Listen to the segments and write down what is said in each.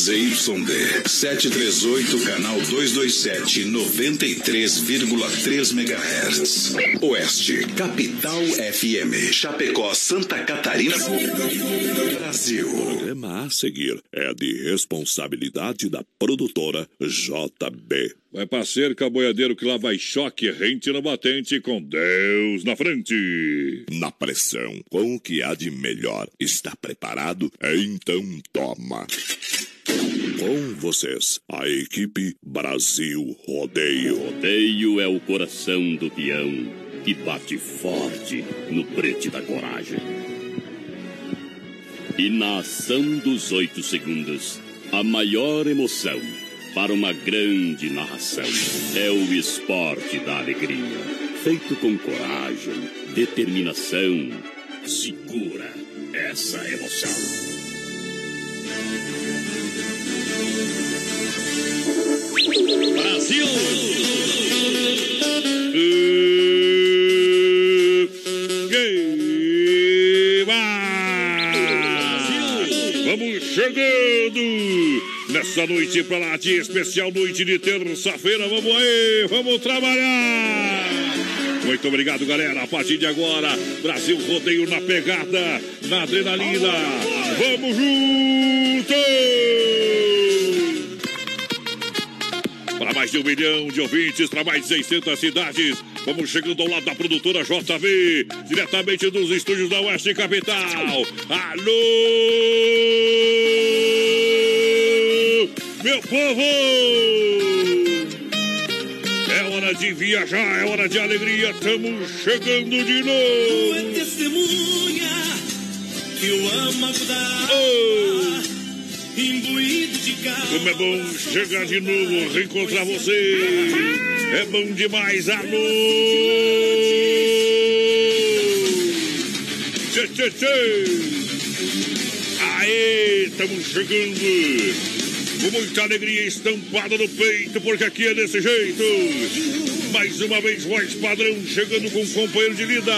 ZYD 738, canal 227, 93,3 MHz. Oeste, Capital FM, Chapecó, Santa Catarina, Brasil. O programa a seguir é de responsabilidade da produtora JB. Vai pra cerca, boiadeiro, que lá vai choque, rente no batente, com Deus na frente. Na pressão, com o que há de melhor. Está preparado? Então toma. Com vocês, a equipe Brasil Rodeio. Rodeio é o coração do peão que bate forte no prete da coragem. E na ação dos oito segundos, a maior emoção para uma grande narração. É o esporte da alegria, feito com coragem, determinação. Segura essa emoção. Brasil! Vamos chegando nessa noite para lá de especial, noite de terça-feira. Vamos aí, vamos trabalhar. Muito obrigado, galera. A partir de agora, Brasil rodeio na pegada, na adrenalina. Vamos juntos! Para mais de um milhão de ouvintes, para mais de 600 cidades. Vamos chegando ao lado da produtora JV, diretamente dos estúdios da Oeste Capital. Alô! Meu povo! É hora de viajar, é hora de alegria, estamos chegando de novo! é testemunha que o âmago da Oh! Imbuído de. Como é bom chegar de novo, reencontrar você. É bom demais, alô! Tchê, tchê, tchê. Aê, estamos chegando. Com muita alegria estampada no peito, porque aqui é desse jeito. Mais uma vez, voz padrão chegando com um companheiro de vida.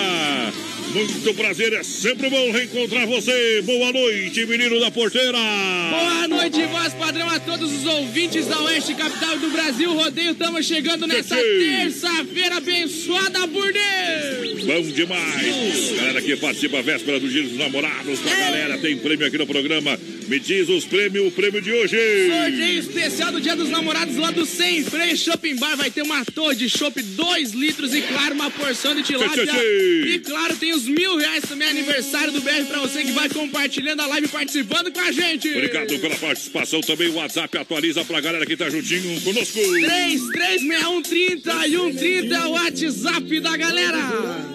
Muito prazer, é sempre bom reencontrar você. Boa noite, menino da porteira. Boa noite, voz padrão a todos os ouvintes da Oeste Capital do Brasil. Rodeio, estamos chegando nessa terça-feira abençoada por Deus. Bom demais. Galera que participa véspera do Dia dos Namorados, com a galera, tem prêmio aqui no programa. Me diz os prêmios, o prêmio de hoje. Sorteio especial do Dia dos Namorados lá do Sem Freio Shopping Bar. Vai ter uma torre de chopp, 2 litros e, claro, uma porção de tilápia. Tchê, tchê, tchê. E, claro, tem os mil reais também, aniversário do BR pra você que vai compartilhando a live e participando com a gente. Obrigado pela participação também. O WhatsApp atualiza pra galera que tá juntinho conosco. 336130 e 130 é o WhatsApp da galera.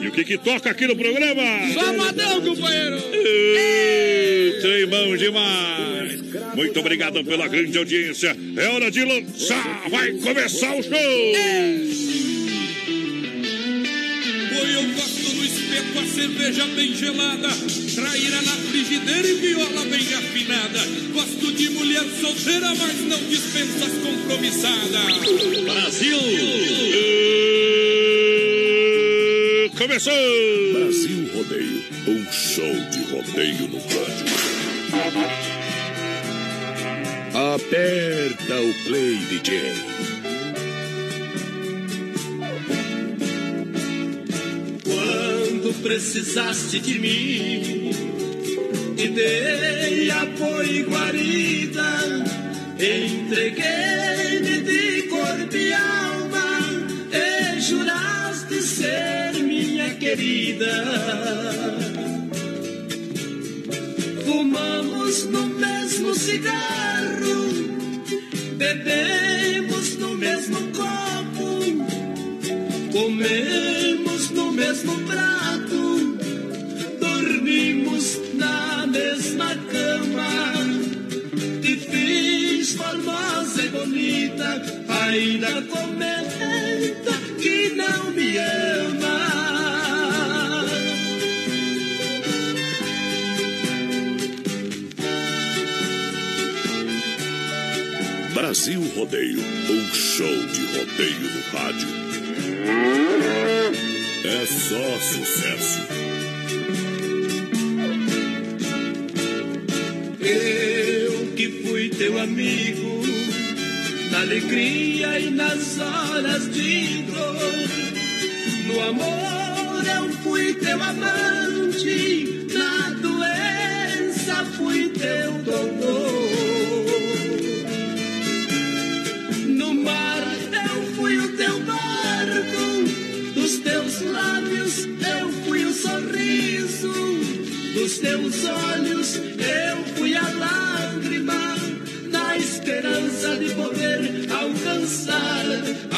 E o que que toca aqui no programa? Só modão, companheiro. Ei, Trem bom demais. Muito obrigado pela grande audiência. É hora de lançar. Vai começar o show. Oi, eu gosto no espeto, a cerveja bem gelada, traíra na frigideira e viola bem afinada. Gosto de mulher solteira, mas não dispensa as compromissadas. Brasil! Começou! Brasil Rodeio, um show de rodeio no rádio. Aperta o play, DJ. Precisaste de mim, te dei apoio e guarida, entreguei-me de corpo e alma, e juraste ser minha querida. Fumamos no mesmo cigarro, bebemos no mesmo copo. Comemos no mesmo ainda comenta que não me ama. Brasil Rodeio, um show de rodeio no rádio. É só sucesso. Eu que fui teu amigo, na alegria e nas horas de dor. No amor eu fui teu amante, na doença fui teu doutor. No mar eu fui o teu barco, dos teus lábios eu fui o sorriso, dos teus olhos eu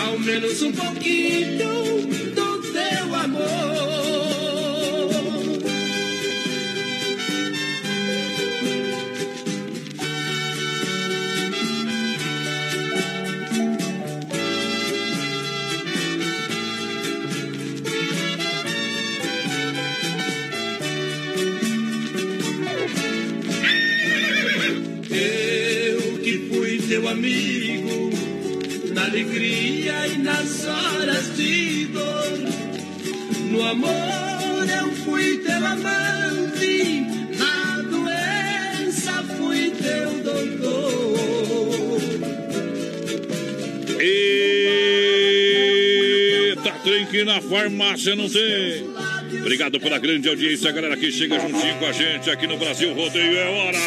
ao menos um pouquinho do teu amor. Alegria e nas horas de dor. No amor eu fui teu amante, na doença fui teu doutor. Eita, trem que na farmácia não tem. Obrigado pela grande audiência, galera que chega juntinho com a gente aqui no Brasil Rodeio. É hora!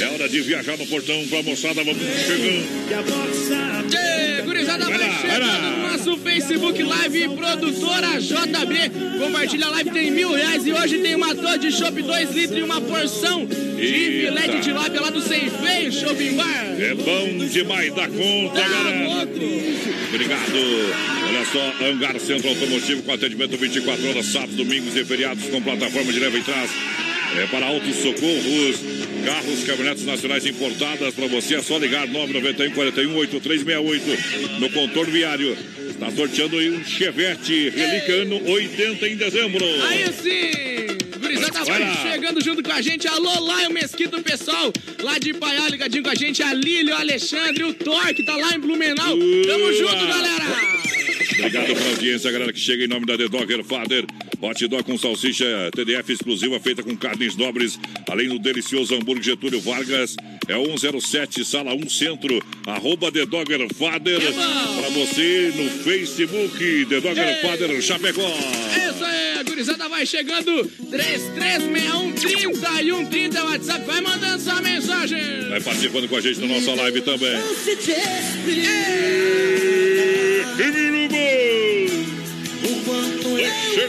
É hora de viajar no portão pra moçada, vamos chegando. Chegando no nosso Facebook Live, produtora JB. Compartilha a live, tem mil reais. E hoje tem uma torre de chopp, dois litros e uma porção de filé de tilápia lá do Sem Feio, Shopping Bar. É bom demais da conta, Tá galera. louco? Obrigado. Olha só, Hangar Centro Automotivo com atendimento 24 horas, sábados, domingos e feriados com plataforma de leva e trás. É para autos socorros, carros, caminhonetes nacionais importadas. Para você é só ligar 991 41 8368 no contorno viário. Está sorteando aí um Chevette Relicano 80 em dezembro. Aí sim! Gurizada chegando junto com a gente. Alô, Laio Mesquita, o pessoal lá de Paiá, ligadinho com a gente. A Lília, o Alexandre, o Thor, que tá lá em Blumenau. Tamo junto, galera! Obrigado pela audiência, galera que chega em nome da The Dogger Father. Hot dog com salsicha TDF exclusiva feita com carnes nobres, além do delicioso hambúrguer Getúlio Vargas. É 107, sala 1 Centro, arroba The Dogger Father. Pra você no Facebook, The Dogger Ei. Father Chapecó. Isso aí, a gurizada vai chegando. 3361 e 130 é o WhatsApp. Vai mandando sua mensagem. Vai participando com a gente na nossa live também. Emiruba!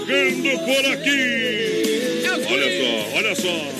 Chegando por aqui! Olha só, olha só!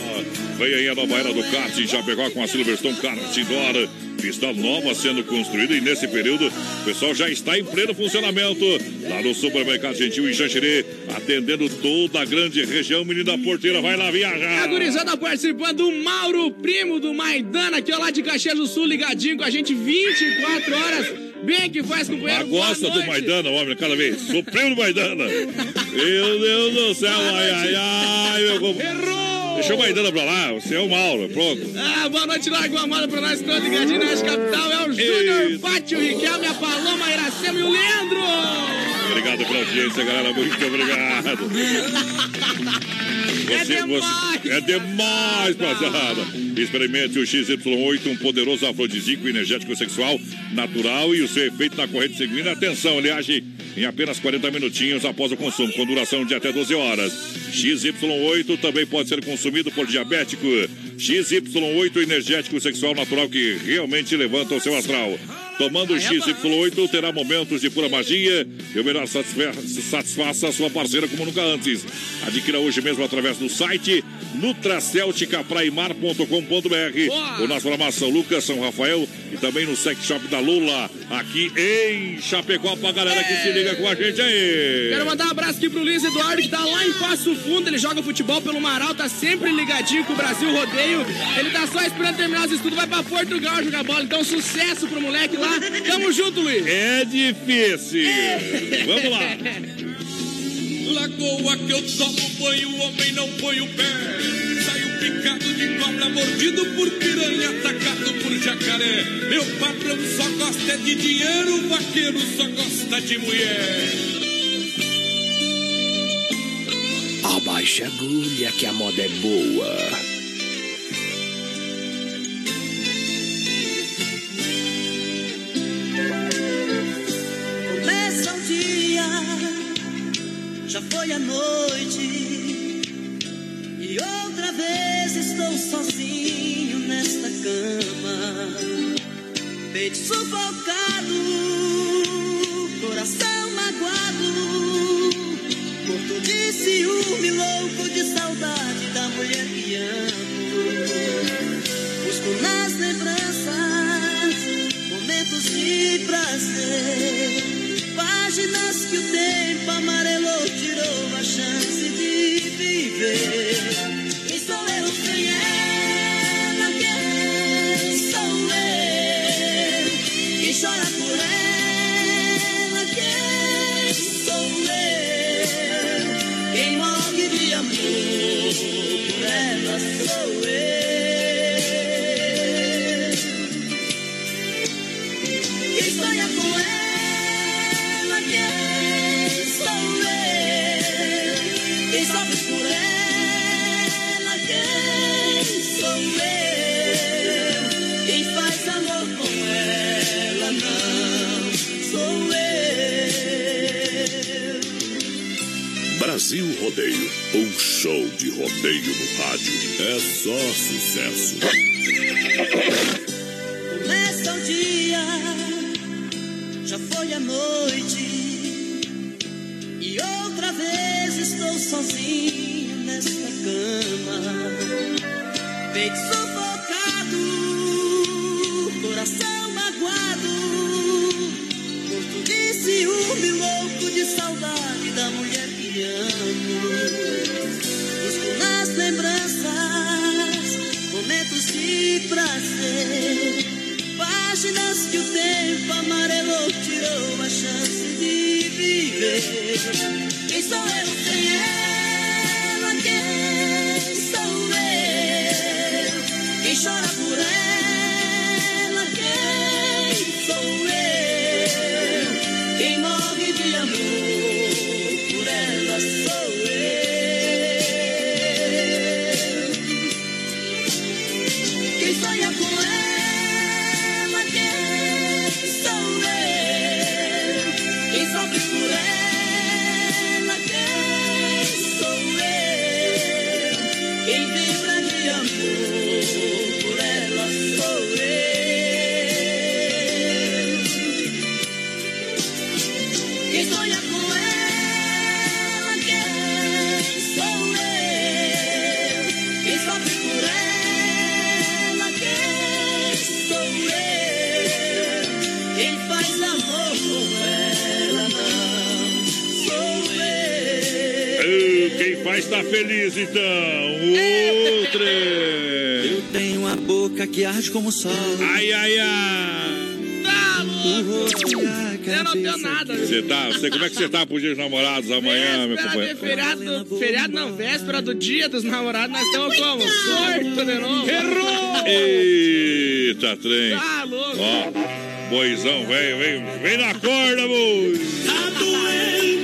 Vem aí a nova era do kart em Chapecó com a Silverstone Kart Indoor. Pista nova sendo construída e nesse período o pessoal já está em pleno funcionamento. Lá no Supermercado Gentil em Xanxerê, atendendo toda a grande região. Menina Porteira, vai lá A viajar! gurizada participando, o Mauro, primo do Maidana, aqui ó, lá de Caxias do Sul, ligadinho com a gente 24 horas. Bem que faz, companheiro. Ah, gosta do. Maidana, homem, cada vez. Do Maidana. Meu Deus do céu, ai, ai, ai, meu comp- Errou! Deixa o Maidana pra lá, você é o Mauro, pronto. Ah, boa noite, larga uma moda pra nós todos ligadinho na Capital. É o Júnior. Pátio, o Riquelme, a Paloma, a Iracema e o Leandro. Obrigado pela audiência, galera, muito obrigado. É demais. é demais, passada. Experimente o XY8, um poderoso afrodisíaco energético sexual natural e o seu efeito na corrente sanguínea. Atenção, ele age em apenas 40 minutinhos após o consumo, com duração de até 12 horas. XY8 também pode ser consumido por diabético. XY8 energético sexual natural que realmente levanta o seu astral. Tomando o XY8 terá momentos de pura magia e o melhor satisfa satisfaça a sua parceira como nunca antes. Adquira hoje mesmo através do site nutracelticapraimar.com.br ou na farmácia Lucas São Rafael e também no sex shop da Lula aqui em Chapecó pra galera que se liga com a gente aí. Quero mandar um abraço aqui pro Luiz Eduardo, que tá lá em Passo Fundo. Ele joga futebol pelo Marau, tá sempre ligadinho com o Brasil Rodeio. Ele tá só esperando terminar os estudos, vai pra Portugal jogar bola. Então, sucesso pro moleque lá. Tamo junto, Luiz. É difícil. Vamos lá. Lagoa que eu tomo banho, o homem não põe o pé. Saio picado de cobra, mordido por piranha, atacado por jacaré. Meu patrão só gosta é de dinheiro, o vaqueiro só gosta de mulher. Abaixa a agulha que a moda é boa. A noite e outra vez estou sozinho nesta cama, peito sufocado, coração magoado, morto de ciúme, louco de saudade da mulher que amo. Busco nas lembranças momentos de prazer. Páginas que o tempo amarelou, tirou a chance de viver. É que tá pro dia dos namorados amanhã, meu Véspera de companheiro? feriado, feriado não, véspera do dia dos namorados, nós estamos como? Sorto de novo. Errou! Eita, trem. Tá louco. Ó, boizão, vem, vem, vem na corda, boi.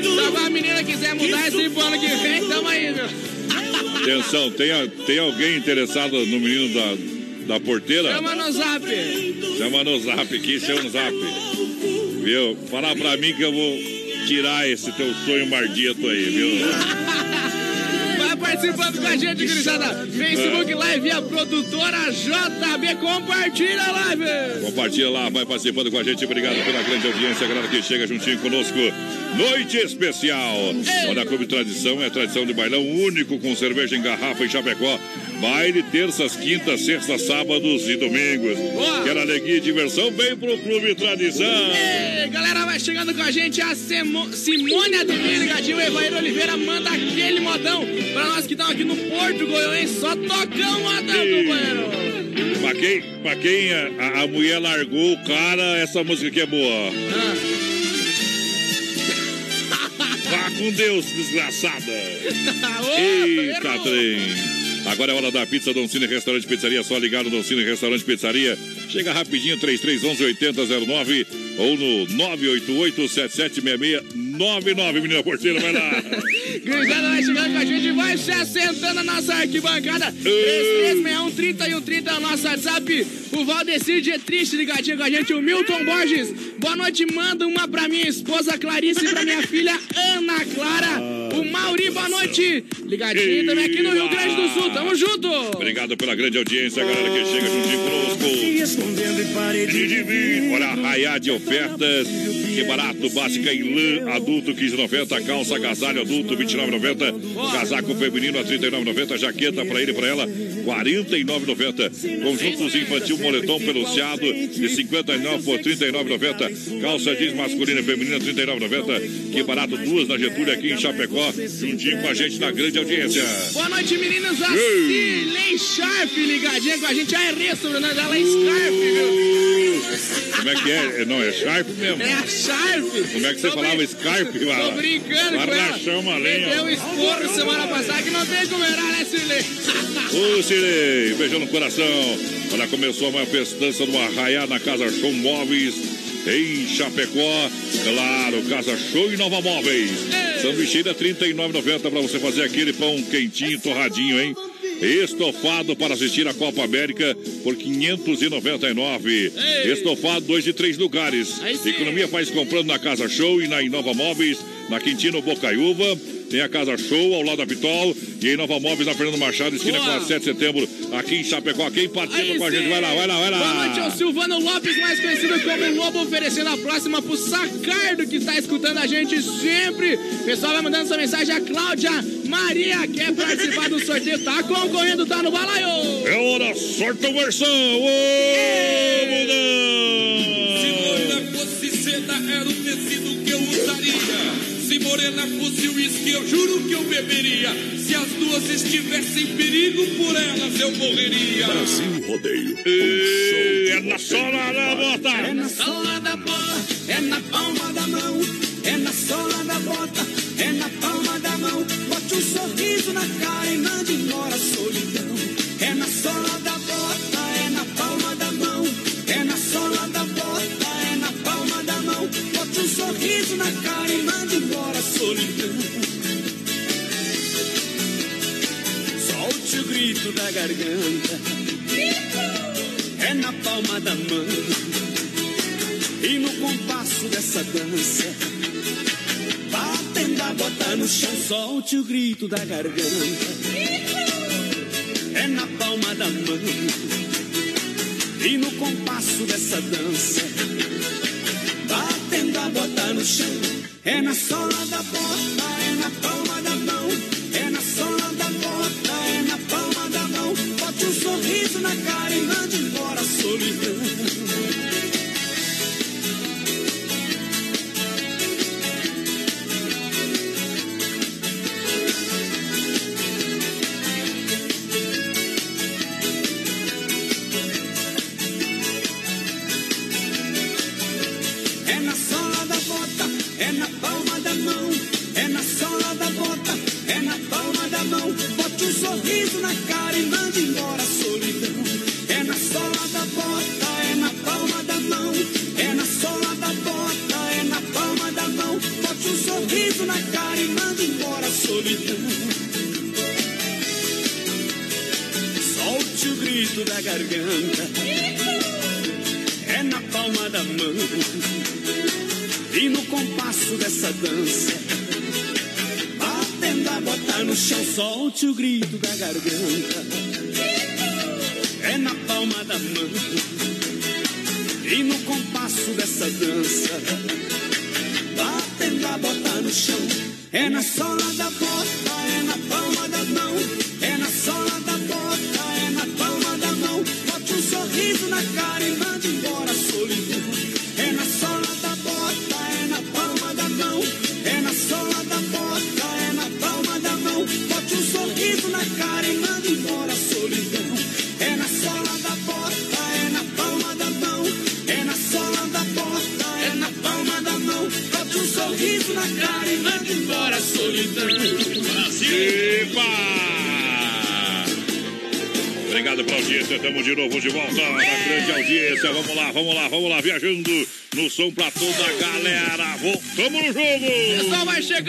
Se alguma menina quiser mudar esse pro ano que vem, tamo aí, meu. Atenção, tem, a- tem alguém interessado no menino da, da porteira? Chama no zap. Chama no zap aqui, chama no zap. Viu? Falar pra mim que eu vou tirar esse teu sonho mardito aí, viu? Vai participando com a gente, gurizada. Facebook Live e a produtora JB. Compartilha a live. Compartilha lá, vai participando com a gente. Obrigado pela grande audiência, galera que chega juntinho conosco. Noite especial. Olha, Clube Tradição é tradição de bailão único com cerveja em garrafa em Chapecó. Baile terças, quintas, sextas, sábados e domingos. Boa. Quer alegria e diversão? Vem pro Clube Tradição. Ei, galera, vai chegando com a gente a Semo- Simone Ademir, ligadinho, o Evair Oliveira manda aquele modão pra nós que estamos aqui no Porto Goiânia, só tocão modão, Ei. companheiro. Pra quem, pra quem a, a- mulher largou o cara, essa música aqui é boa. Ah, Vá com Deus, desgraçada. Eita, trem. Agora é hora da pizza Don Cine Restaurante Pizzaria. Só ligar no Don Cine Restaurante Pizzaria. Chega rapidinho, 3311-8009 ou no 988-776699. Menina porteira, vai lá. Gurizada vai chegando com a gente, vai se assentando na nossa arquibancada. 3361 e 30 é nosso WhatsApp. O Valdecir de Triste ligadinho com a gente. O Milton Borges. Boa noite, manda uma pra minha esposa Clarice e pra minha filha Ana Clara. O Mauri, boa noite. Ligadinho também aqui no Rio Grande do Sul. Tamo junto. Obrigado pela grande audiência, galera que chega juntinho conosco. Olha, arraiar de ofertas. Que barato, básica em lã, adulto 15,90, calça agasalho adulto 29,90, casaco feminino a 39,90, jaqueta pra ele e pra ela 49,90. Conjuntos infantil moletom peluciado de 59 por 39,90. Calça jeans masculina e feminina 39,90. Que barato, duas na Getúlio aqui em Chapecó, juntinho com a gente na grande audiência. Boa noite, meninas. A Cilei Sharp ligadinha com a gente. A errei sobre o nome dela é Scarf, viu? Como é que é? Não, é Sharp mesmo. É a Sharp. Como é que você Tô falava brin- Scarpe, Tô brincando com Guarda ela. chama lenha. deu um esporro semana passada que não tem como errar, né, Cilei? Ô, Cirei, beijão no coração. Olha, começou a maior festança do Arraiá na Casa Show Móveis, em Chapecó. Claro, Casa Show e Nova Móveis. Sanduicheira R$ 39,90 para você fazer aquele pão quentinho, torradinho, hein? Estofado para assistir a Copa América por 599. Estofado, dois de três lugares. Economia faz comprando na Casa Show e na Inova Móveis, na Quintino Bocaiúva. Tem a Casa Show ao lado da Pitol e em Nova Móveis na Fernando Machado, esquina Boa. com a 7 de setembro, aqui em Chapecó. Quem participa Aí com a gente? Vai lá, vai lá, vai lá. Boa noite ao Silvano Lopes, mais conhecido como Lobo, oferecendo a próxima pro Sacardo, que está escutando a gente sempre. Pessoal, vai mandando sua mensagem. A Cláudia Maria quer participar do sorteio. Tá concorrendo, tá no balaio. É hora, sorta o versão! Ô, Se morena fosse seda, era o tecido que eu usaria. Se morena fosse uísque, eu juro que eu beberia. Se as duas estivessem em perigo, por elas eu morreria. Brasil Rodeio. E é na sola da bota! É na sola da bota, é na palma da mão, é na sola da bota, é na palma da mão. Bote um sorriso na cara e mande embora a solidão. Solte o grito da garganta. É na palma da mão e no compasso dessa dança, batendo a bota no chão, solte o grito da garganta. É na palma da mão e no compasso dessa dança, batendo a bota no chão. É na sola da bota, é na palma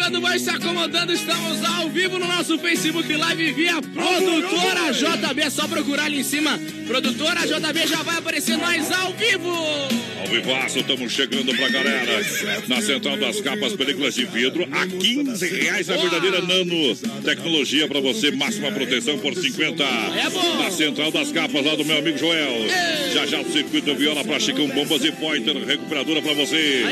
chegando, vai se acomodando. Estamos ao vivo no nosso Facebook Live via Produtora JB. É só procurar ali em cima. Produtora JB já vai aparecer nós ao vivo. Ao Ruivaço, estamos chegando pra galera. Na Central das Capas, películas de vidro, a 15 reais a verdadeira nano. Tecnologia pra você, máxima proteção por 50. É bom. Na Central das Capas, lá do meu amigo Joel. Já já o circuito viola pra Chicão Bombas e Pointer, recuperadora pra você.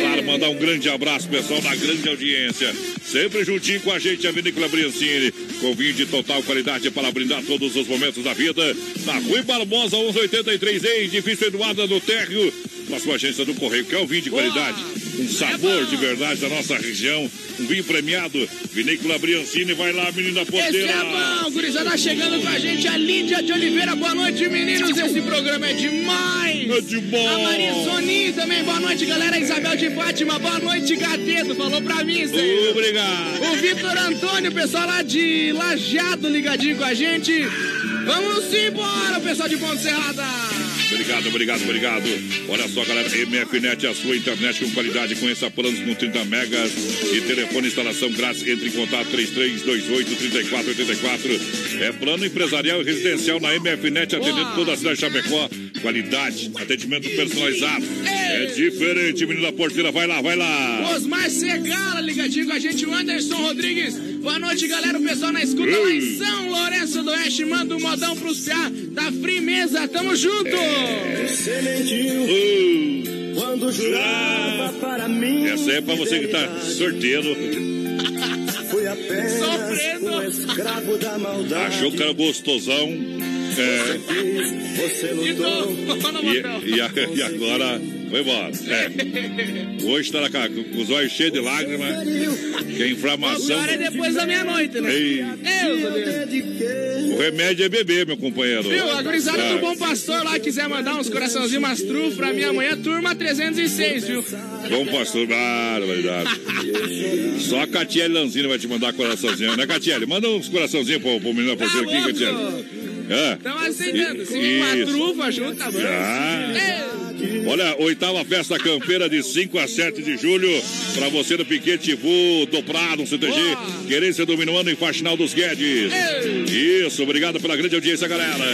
Claro, mandar um grande abraço, pessoal, na grande audiência. Sempre juntinho com a gente, a Vinícola Briancini. Com vinho de total qualidade para brindar todos os momentos da vida. Na Rui Barbosa, 1183, em edifício Eduardo do Térreo. Próxima agência do Correio, que é o vinho de qualidade. Um sabor de verdade da nossa região. Um vinho premiado. Vinícola Briancini, vai lá, menina Esse porteira. é bom, gurizada chegando com a gente, a Lídia de Oliveira. Boa noite, meninos. Esse programa é demais. É de bom. A Maria Soninho também, boa noite, galera. Isabel de Fátima, boa noite, Gateto. Falou pra mim, aí. Obrigado. O Vitor Antônio, pessoal lá de Lajeado ligadinho com a gente. Vamos embora, pessoal de Ponte Serrada. Obrigado, obrigado, obrigado. Olha só, galera, MFNet, a sua internet com qualidade. Conheça planos com 30 megas e telefone instalação grátis. Entre em contato 3328-3484. É plano empresarial e residencial na MFNet, atendendo toda a cidade de Chapecó. Qualidade, atendimento personalizado. É diferente, menina porteira. Vai lá, vai lá. Osmar Segala ligadinho com a gente, o Anderson Rodrigues. Boa noite, galera. O pessoal na escuta lá em São Lourenço do Oeste. Manda um modão pros piá da Frimeza. Tamo junto. Você mentiu Uh, quando jurava para mim. essa é pra você que tá sorteiro. Fui apenas Sofrendo. um escravo da maldade. Achou que era gostosão. É. Você lutou. E, e, a- e agora foi embora. É. Hoje tá com, com os olhos cheios de lágrimas, que a O inflamação. pior é depois da meia-noite, né? Ei, Eu, o remédio é beber, meu companheiro. Viu? A gurizada Ah, do Bom Pastor lá quiser mandar uns coraçãozinhos, umas trufas pra mim amanhã, turma 306, viu? Bom pastor, barbaridade. Só a Catiele Lanzini vai te mandar coraçãozinho, né, Catiele? Manda uns coraçãozinhos pro, pro menino porteiro aqui, louco? Catiele. É. Estão aceitando. Se uma trufa junto, tá bom. Ah. Olha, oitava festa campeira de 5 a 7 de julho. Pra você no Piquete Vu, do Prado, CTG. Boa. Querência do Minuano e Faxinal dos Guedes. Isso, obrigado pela grande audiência, galera.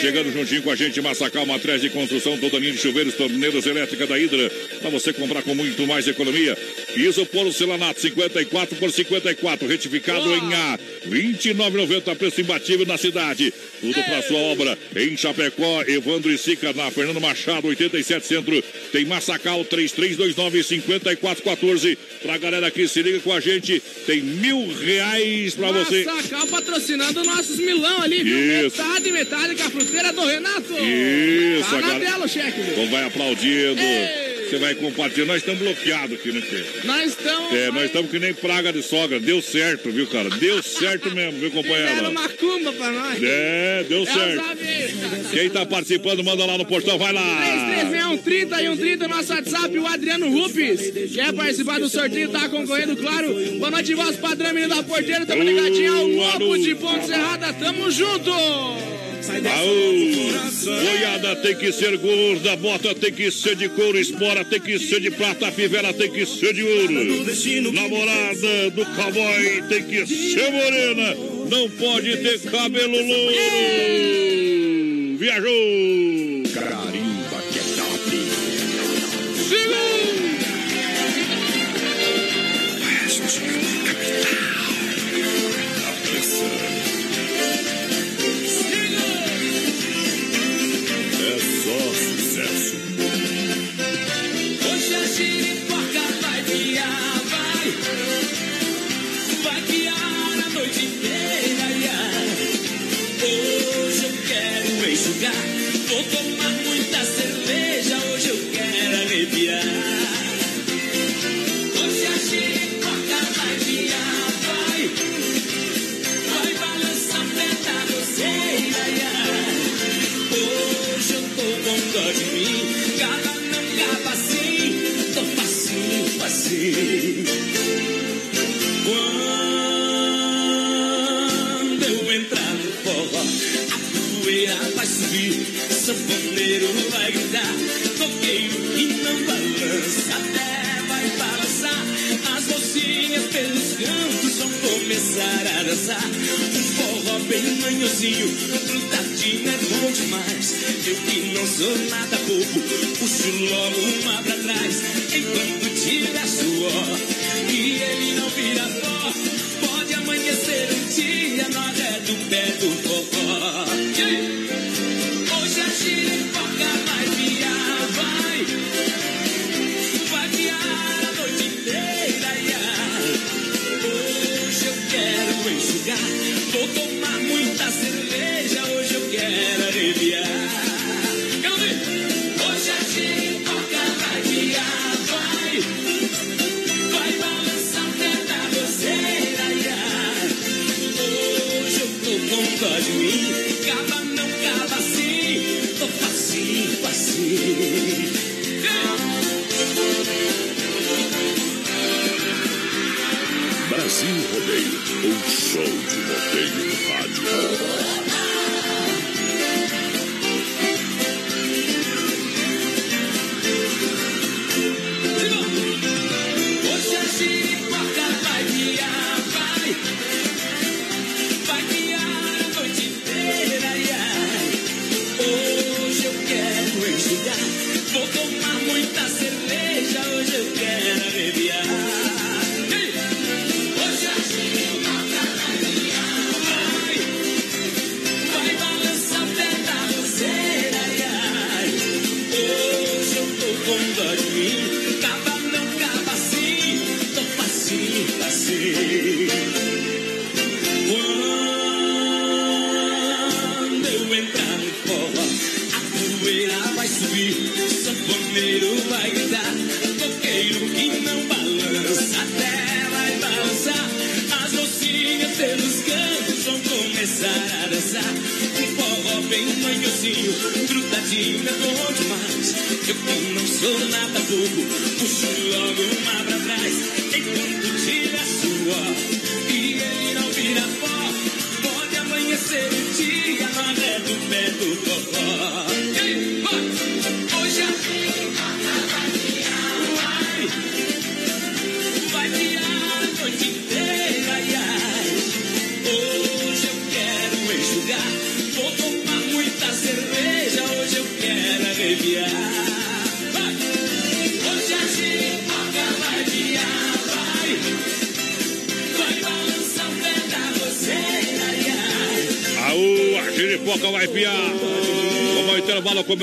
Chegando juntinho com a gente, Massacal, matriz de construção, toda linha de chuveiros, torneiras elétricas da Hidra. Pra você comprar com muito mais economia. Piso porcelanato, 54 por 54, retificado Boa. em A. 29,90, preço imbatível na cidade. Tudo pra sua obra em Chapecó, Evandro e Sica, na Fernando Machado, 87 Centro. Tem Massacal 3329-5414. Pra galera que se liga com a gente, tem mil reais pra você. Massacal patrocinando nossos milão ali, viu? Isso. Metade, metade com a fruteira do Renato. Isso, Tá na agora- tela o cheque? Então vai aplaudindo. Ei. Você vai compartilhando. Nós estamos bloqueados aqui, né, Pedro? Nós estamos. É, nós estamos que nem praga de sogra. Deu certo, viu, cara? Deu certo mesmo, viu, Fizeram companheiro? macumba pra nós. É, deu É certo. Quem tá participando, manda lá no portão, vai lá. 336130 e 130 nosso WhatsApp, o Adriano Rupes. Quer participar do sorteio, tá concorrendo, claro. Boa noite, voz padrão, menino da porteira. Tamo ligadinho ao Lobo de Ponte Serrada. Tamo junto. Aô, boiada tem que ser gorda, bota tem que ser de couro, espora tem que ser de prata, fivela tem que ser de ouro. Namorada do cowboy tem que ser morena, não pode ter cabelo louro. Viajou! Carimba só vinhozinho, frutadinho é bom demais. Eu que não sou nada bobo, puxo logo uma pra trás, enquanto tira sua.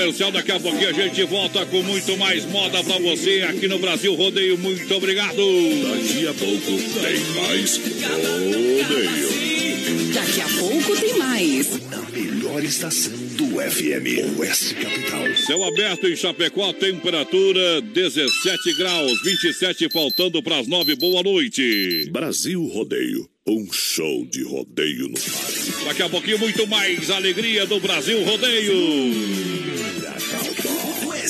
Comercial, daqui a pouquinho a gente volta com muito mais moda pra você aqui no Brasil Rodeio. Muito obrigado. Daqui a pouco tem mais rodeio. Daqui a pouco tem mais. Na melhor estação do FM, Oeste Capital. Céu aberto em Chapecó, temperatura 17 graus, 27 faltando para as 9. Boa noite. Brasil Rodeio, um show de rodeio no rádio. Daqui a pouquinho muito mais alegria do Brasil Rodeio.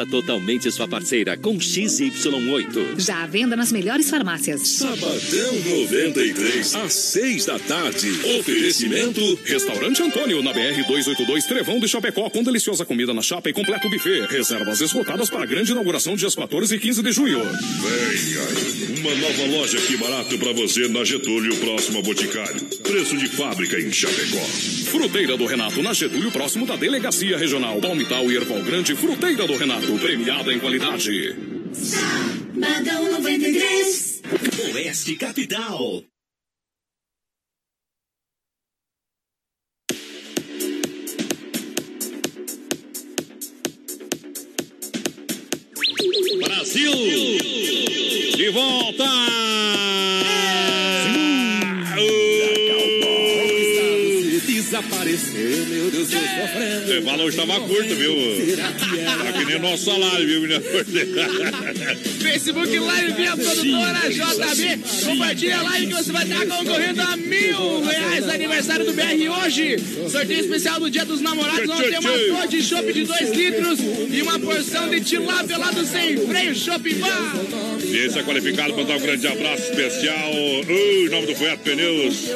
Faça totalmente sua parceira com XY8. Já à venda nas melhores farmácias. Sabadão 93, às 6 da tarde. Oferecimento Restaurante Antônio, na BR 282 Trevão de Chapecó, com deliciosa comida na chapa e completo buffet. Reservas esgotadas para a grande inauguração dias 14 e 15 de junho. Venha! Uma nova loja aqui barato pra você na Getúlio, próximo a Boticário. Preço de fábrica em Chapecó. Fruteira do Renato, na Getúlio, próximo da Delegacia Regional. Palmital e Erval Grande, Fruteira do Renato, premiada em qualidade. Sabadão 93. Oeste Capital. Brasil! De volta! Desapareceu, meu Deus, eu sofrendo. O valor estava curto, viu? Tá que nem nosso salário, viu, menina? Facebook Live via produtora JB. Compartilha a live que você vai estar concorrendo a mil reais aniversário do BR hoje. Sorteio especial do Dia dos Namorados. Vamos ter uma flor de chopp de 2 litros e uma porção de tilápia lá do Sem Freio Shopping Bar. Audiência qualificada para dar um grande abraço especial. Uh, em nome do Fueto Pneus.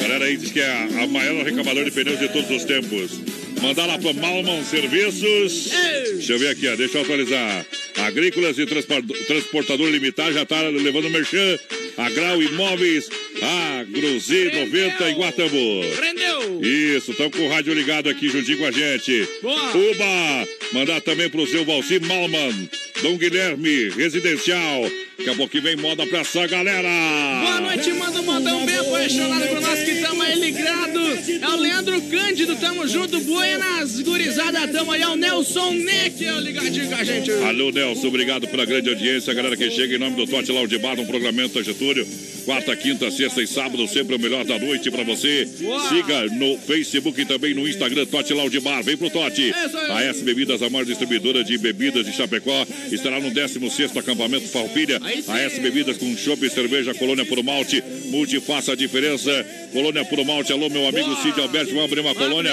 Galera aí diz que é a, a maior recabador de pneus de todos os tempos. Mandar lá para Malman Serviços. Deixa eu ver aqui, ó, deixa eu atualizar. Agrícolas e Transpor- Transportador Limitar já tá levando merchan. Agral Imóveis, Agrozi 90 em Guatambu. Prendeu! Isso, estão com o rádio ligado aqui juntinho com a gente. Boa. Uba! Mandar também pro seu Valci Malman, Dom Guilherme, Residencial. Daqui a pouquinho vem moda pra essa galera. Boa noite, manda um modão bem apaixonado por nós que estamos aí ligado. É o Leandro Cândido, tamo junto. Buenas, gurizada, tamo aí. É o Nelson Neck, é o ligadinho com a gente. Alô, Nelson, obrigado pela grande audiência. Galera que chega em nome do Tote Laudibar, um programamento da Getúlio. Quarta, quinta, sexta e sábado, sempre o melhor da noite pra você. Siga no Facebook e também no Instagram, Tote Laudibar. Vem pro Tote. Aí. A S Bebidas, a maior distribuidora de bebidas de Chapecó, estará no 16º acampamento Farroupilha. Sim. A S Bebidas com chopp e cerveja, Colônia Puro Malte. Multi, faça a diferença. Colônia Puro Malte. Alô, meu amigo. Cid Alberto, vamos abrir uma colônia.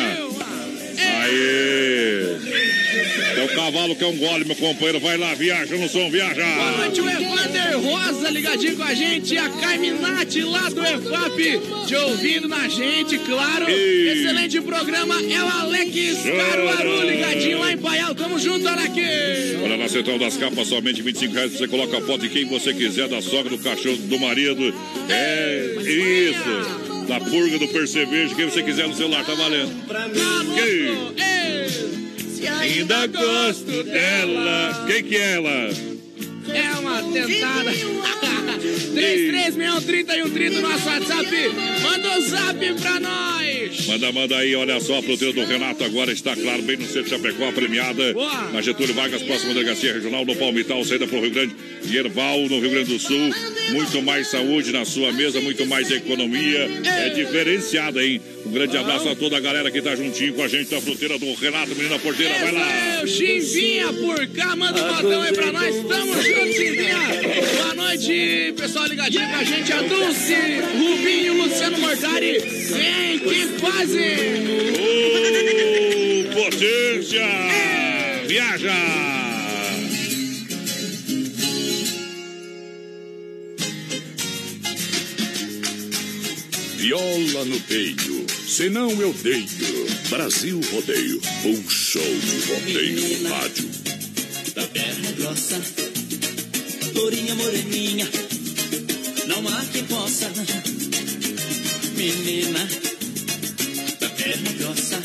Aê! É o cavalo que é um gole, meu companheiro. Vai lá, viaja no som, viaja! Boa noite, o Evander Rosa ligadinho com a gente. A Carminati lá do EFAP, te ouvindo na gente, claro. Ei. Excelente programa. É o Alex Caruaru ligadinho lá em Paial. Tamo junto, Alex. Olha, na Central das Capas, somente 25 reais. Você coloca a foto de quem você quiser, da sogra, do cachorro, do marido. É isso! Da purga, do percevejo, quem você quiser no celular, tá valendo. Quem? Se Ainda gosto dela. Quem que é ela? É tentada. 33613130 nosso WhatsApp. Manda o zap pra nós. Manda, manda aí, olha só, a fruteira do Renato agora está, claro, bem no centro de Chapecó, premiada. Boa. Na Getúlio Vargas, próxima delegacia regional, no Palmital, saída para o Rio Grande, e Erval, no Rio Grande do Sul. Muito mais saúde na sua mesa, muito mais economia. É diferenciada, hein? Um grande abraço a toda a galera que tá juntinho com a gente da fruteira do Renato, menina porteira, vai lá. É por cá, manda um botão aí pra nós. Tamo junto, Chimbinha. Boa noite, pessoal ligadinho com a gente. A Dulce, Rubinho, Luciano Mortari. Vem que fazem. Potência! Viaja! Viola no peito, senão eu deito. Brasil Rodeio, um show de rodeio no rádio. da perna grossa, lourinha moreninha, não há quem possa, menina, da perna grossa,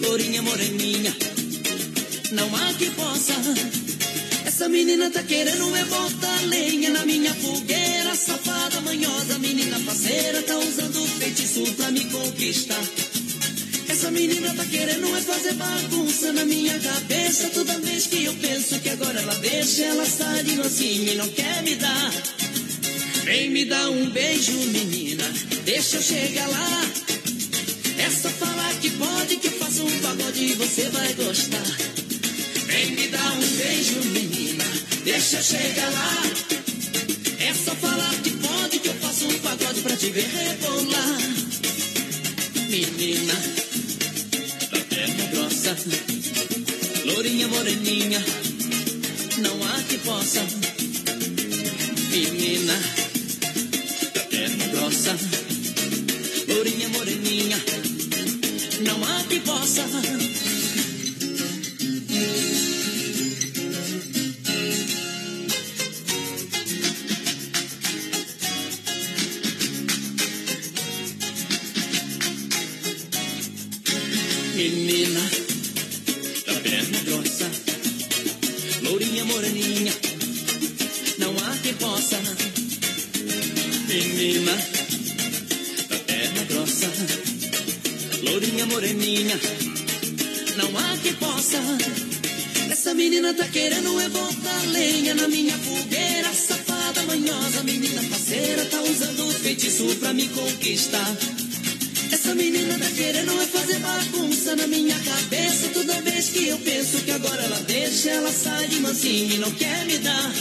lourinha moreninha, não há quem possa. Essa menina tá querendo é botar lenha na minha fogueira, safada, manhosa, menina parceira, tá usando feitiço pra me conquistar. Essa menina tá querendo é fazer bagunça na minha cabeça. Toda vez que eu penso que agora ela deixa, ela sai de mansinho e não quer me dar. Vem me dar um beijo, menina, deixa eu chegar lá. É só falar que pode que eu faço um pagode e você vai gostar. Vem me dar um beijo, menina, deixa eu chegar lá. É só falar que pode que eu faço um pagode pra te ver rebolar. Menina, gostosa, lourinha moreninha, não há que possa, menina da perna grossa, lourinha moreninha, não há que possa. Lenha na minha fogueira, safada, manhosa, menina parceira, tá usando feitiço pra me conquistar. Essa menina tá querendo é fazer bagunça na minha cabeça. Toda vez que eu penso que agora ela deixa, ela sai de mansinho e não quer me dar.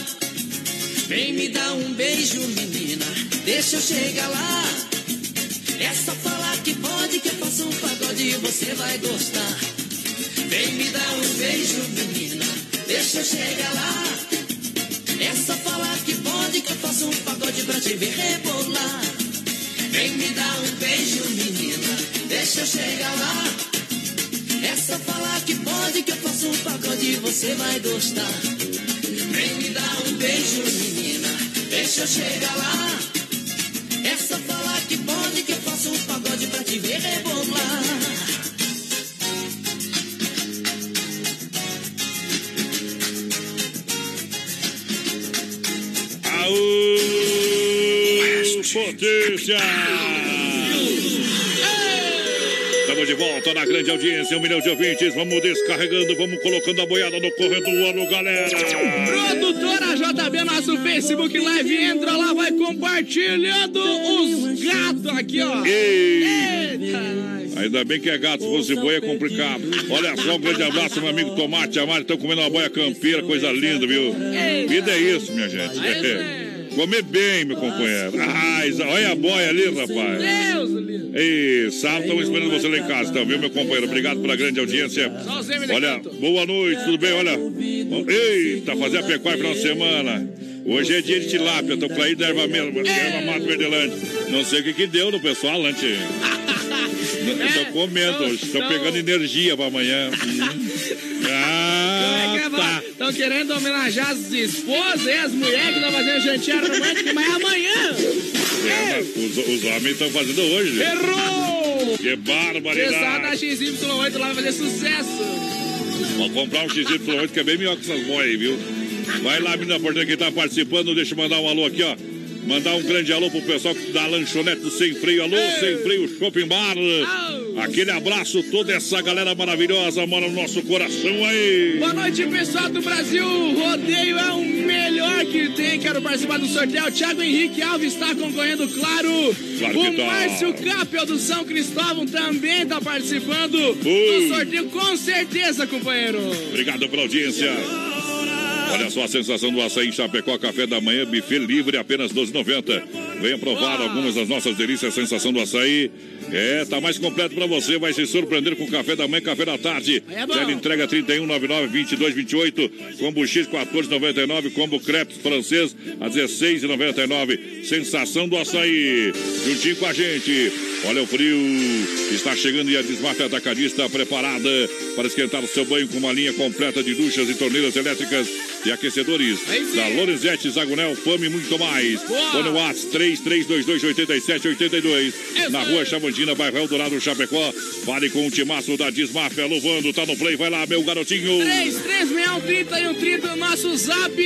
Vem me dar um beijo, menina, deixa eu chegar lá. É só falar que pode, que eu faço um pagode e você vai gostar. Vem me dar um beijo, menina, deixa eu chegar lá. É só falar que pode, que eu faço um pagode pra te ver rebolar. Vem me dar um beijo, menina, deixa eu chegar lá. É só falar que pode, que eu faço um pagode e você vai gostar. Vem me dar um beijo, menina, deixa eu chegar lá. É só falar que pode, que eu faço um pagode pra te ver rebolar. Potência! Estamos de volta na grande audiência, um milhão de ouvintes. Vamos descarregando, vamos colocando a boiada no corredor, galera. Produtora JB, nosso Facebook Live, entra lá, vai compartilhando os gatos aqui, ó. Eita! Ainda bem que é gato, se fosse boi é complicado. Olha só, um grande abraço, meu amigo Tomate e a Mari estão comendo uma boia campeira, coisa linda, viu? Vida é isso, minha gente. Comer bem, meu companheiro. Ai, olha a boia ali, rapaz. Deus, lindo. Ei, sábado estamos esperando você lá em casa, então, viu, meu companheiro? Obrigado pela grande audiência. Olha, boa noite, tudo bem? Olha, eita, fazer a pecuária final de semana. Hoje é dia de tilápia, tô com aí da erva mesmo, erva mato verdelante. Não sei o que que deu no pessoal, Lante. Estou comendo hoje, estou pegando energia para amanhã. Ah, tá. Estão querendo homenagear as esposas e as mulheres que estão fazendo jantinha romântica, mas amanhã. É, mas os, os homens estão fazendo hoje. Errou! Que Pessoal da barbaridade. XY8 lá vai fazer sucesso. Vou comprar um XY8 que é bem melhor que essas boias aí, viu? Vai lá, menina porteira, quem tá participando, deixa eu mandar um alô aqui, ó. Mandar um grande alô pro pessoal da lanchonete do Sem Freio. Alô, Sem Freio Shopping Bar. Aquele abraço, toda essa galera maravilhosa mora no nosso coração aí. Boa noite, pessoal do Brasil. Rodeio é o melhor que tem. Quero participar do sorteio. O Thiago Henrique Alves está concorrendo, claro. Claro o tá. Márcio Capel do São Cristóvão também está participando do sorteio, com certeza, companheiro. Obrigado pela audiência. Olha só a sensação do açaí em Chapecó, café da manhã, buffet livre, apenas 12,90. Venha provar algumas das nossas delícias, sensação do açaí. É, tá mais completo pra você, vai se surpreender com café da manhã, café da tarde. É bom. Tele entrega 3199-2228, combo X 14,99, combo crepe francês a 16,99. Sensação do açaí. Juntinho com a gente. Olha o frio, está chegando e a Desmafia Atacadista preparada para esquentar o seu banho com uma linha completa de duchas e torneiras elétricas e aquecedores. Da Lorenzetti, Zagonel, Fame e muito mais. Fone Watts 33228782. Na rua Chavantina, bairro Eldorado, Chapecó. Fale com o timaço da Desmafia, louvando, tá no play, vai lá, meu garotinho. 3361 o nosso zap.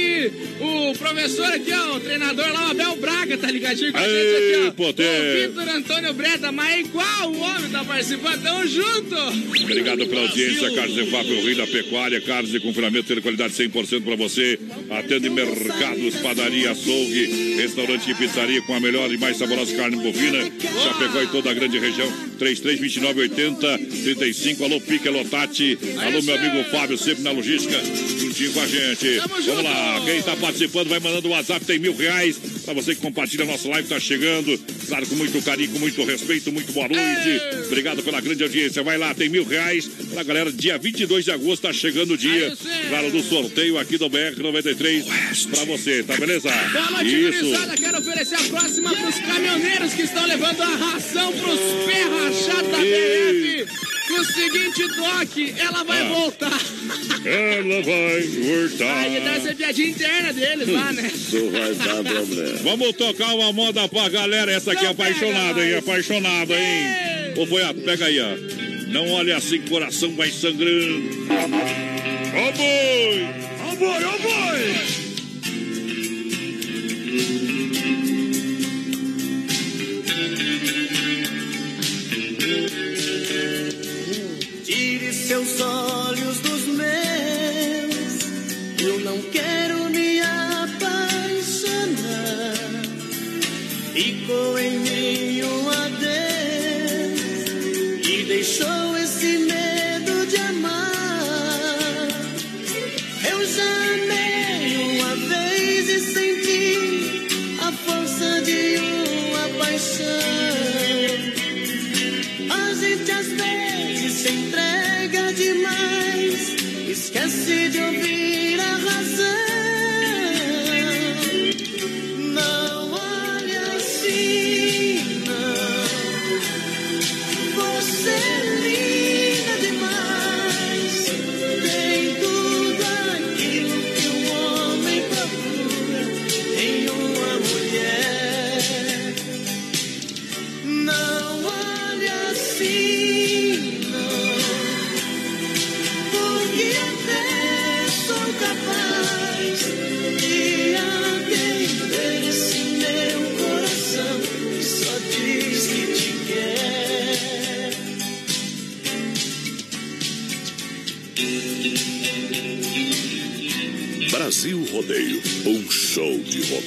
O professor aqui, ó, o treinador lá, o Abel Braga, tá ligadinho com a gente aqui, ó. potê. O Vitor Antônio Breta, mas é igual o homem tá participando, tamo junto. Obrigado pela audiência, Carlos Efap, o rei da pecuária, carnes de confinamento de qualidade 100% para você. Atende mercados, padaria, açougue, restaurante e pizzaria com a melhor e mais saborosa carne bovina. Chapecó e toda a grande região. 3329 80 35. Alô, Pique, alô, Tati. Alô, meu amigo Fábio, sempre na logística. Juntinho com a gente. Vamos lá. Quem tá participando vai mandando o WhatsApp. Tem mil reais. Pra você que compartilha a nossa live, tá chegando. Claro, com muito carinho, com muito respeito. Muito boa noite. Obrigado pela grande audiência. Vai lá, tem mil reais. Pra galera, dia 22 de agosto tá chegando o dia. Claro, do sorteio aqui do BR 93 pra você, tá beleza? Boa noite, gurizada. Quero oferecer a próxima pros caminhoneiros que estão levando a ração pros pé rachado da BF. Com o seguinte toque, ela vai Ah. voltar. Ela vai voltar. Aí dá essa piadinha interna deles lá, né? Isso vai dar problema. Vamos tocar uma moda pra galera. Essa aqui é apaixonada, hein? Apaixonada, hein? Ou foi a. Pega aí, ó. Não olhe assim, coração vai sangrando. Boi! Ó boi, ó boi! Tire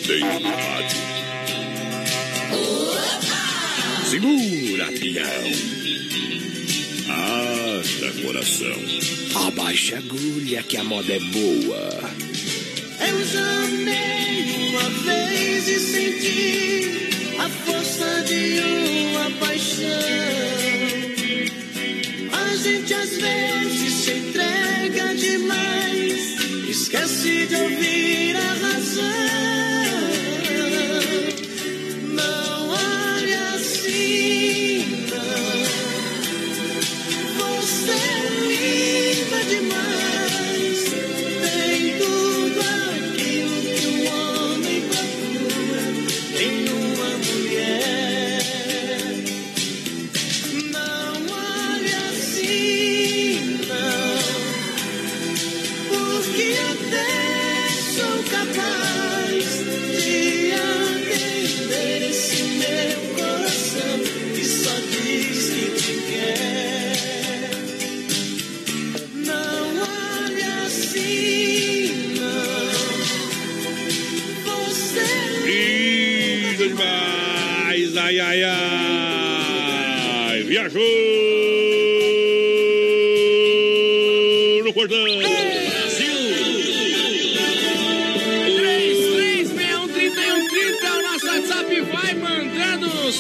rodeio no rádio. Segura, peão. Haja coração. Abaixa a agulha que a moda é boa. Eu já amei uma vez e senti a força de uma paixão. A gente às vezes se entrega demais, esquece de ouvir a razão.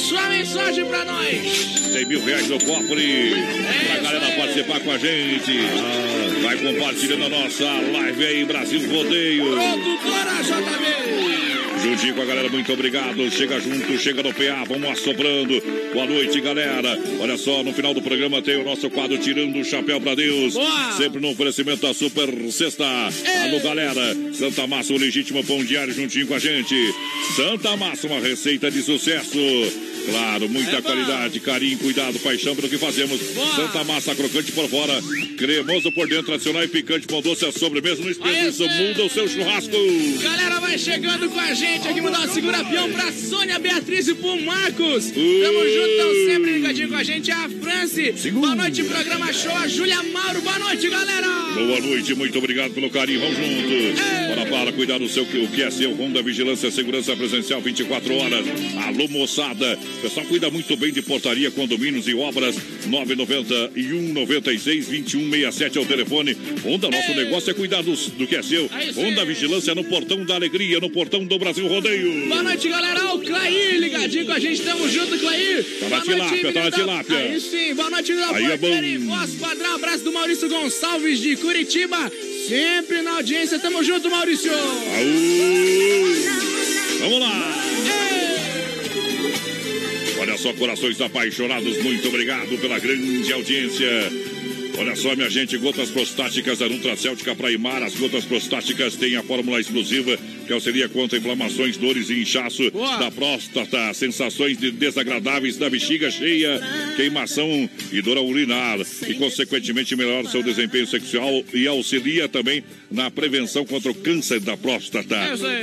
Sua mensagem pra nós. Tem mil reais no cofre pra galera participar com a gente. Vai compartilhando a nossa live aí, Brasil Rodeio. Produtora JB. Juntinho com a galera, muito obrigado. Chega junto, chega no PA, vamos assoprando. Boa noite, galera. Olha só, no final do programa tem o nosso quadro Tirando o Chapéu pra Deus. Boa. Sempre no oferecimento da Super Sexta. Alô, galera. Santa Massa, o legítimo pão diário juntinho com a gente. Santa Massa, uma receita de sucesso. Claro, muita qualidade, carinho, cuidado, paixão pelo que fazemos. Santa Massa crocante por fora, cremoso por dentro, tradicional e picante com doce a sobremesa no espeto. Isso muda o seu churrasco. Galera, vai chegando com a gente aqui, mandar um segura peão pra Sônia Beatriz e pro Marcos. Tamo junto, tão sempre ligadinho com a gente. A Franci. Boa noite, programa show. A Júlia Mauro, boa noite, galera. Boa noite, muito obrigado pelo carinho. Vamos juntos. Bora para cuidar do seu o que é seu. Honda Vigilância Segurança Presencial 24 horas. Alô, moçada. O pessoal cuida muito bem de portaria, condomínios e obras. 991 96 21 67 é o telefone. Honda, nosso negócio é cuidar do, do que é seu. Honda Vigilância no portão da alegria, no portão do Brasil Rodeio. Boa noite, galera. O Clair ligadinho com a gente. Tamo junto, Clair. Tá na tilápia, tá na tilápia. Aí sim. Boa noite, da Aí é bom. voz padrão. Abraço do Maurício Gonçalves de Curitiba. Sempre na audiência. Tamo junto, Maurício. Vamos lá. Só, corações apaixonados, muito obrigado pela grande audiência. Olha só, minha gente, gotas prostáticas da Nutracéltica Praimar. As gotas prostáticas têm a fórmula exclusiva que auxilia contra inflamações, dores e inchaço da próstata, sensações de desagradáveis da bexiga cheia, queimação e dor urinar. E, consequentemente, melhora seu desempenho sexual e auxilia também na prevenção contra o câncer da próstata.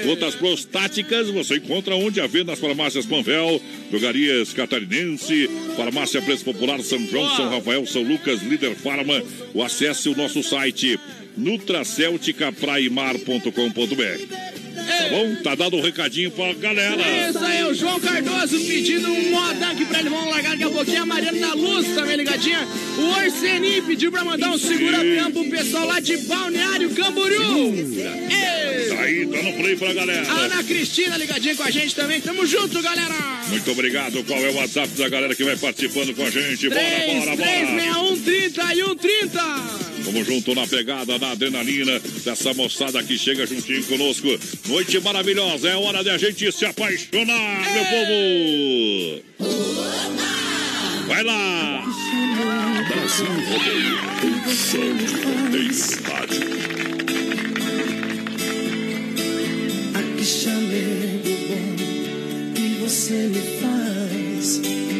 Gotas prostáticas você encontra onde haver nas farmácias Panvel, drogarias catarinense, farmácia Preço Popular São João, São Rafael, São Lucas, Líder Farma. O acesse o nosso site nutracelticapraimar.com.br. Tá bom? Tá dado um recadinho pra galera. Isso aí, o João Cardoso pedindo um modank pra ele. Vamos largar daqui a pouquinho. A Mariana da Luz também ligadinha. O Orseni pediu pra mandar um segura-tempo pro pessoal lá de Balneário Camboriú. Ei. Tá aí, tá no play pra galera. A Ana Cristina ligadinha com a gente também. Tamo junto, galera. Muito obrigado. Qual é o WhatsApp da galera que vai participando com a gente? Bora, bora, bora. 361 30 e 130. Vamos junto na pegada, na adrenalina dessa moçada que chega juntinho conosco. Noite maravilhosa, é hora de a gente se apaixonar, meu povo! Vai lá! Brasil Rodeio, um show de rodeio rádio. Que chamego bom que você me faz.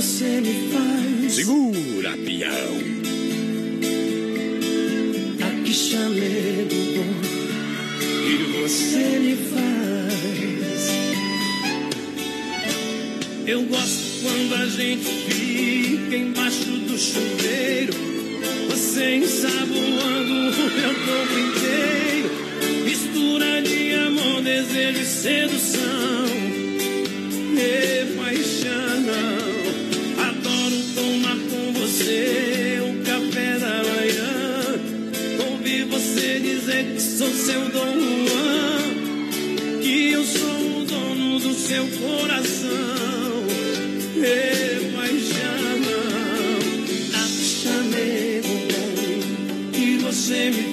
Você me faz. Segura, peão. Ah, que chamego bom que você me faz. Eu gosto quando a gente fica embaixo do chuveiro. Você ensaboando o meu corpo inteiro. Mistura de amor, desejo e sedução. E sou seu Dom Juan. Que eu sou o dono do seu coração. E paixão. Ah, que chamego bom que você me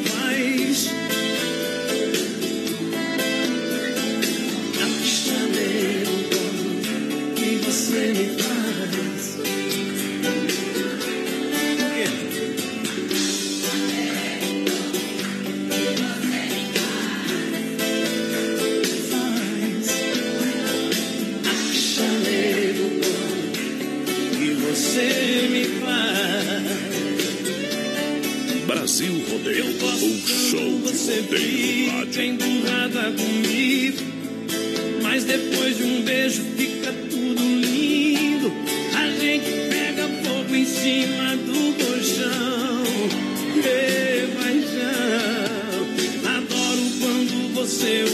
Rodeio, show de rodeio rádio. fica emburrada comigo, mas depois de um beijo fica tudo lindo. A gente pega fogo em cima do colchão. E paixão, adoro quando você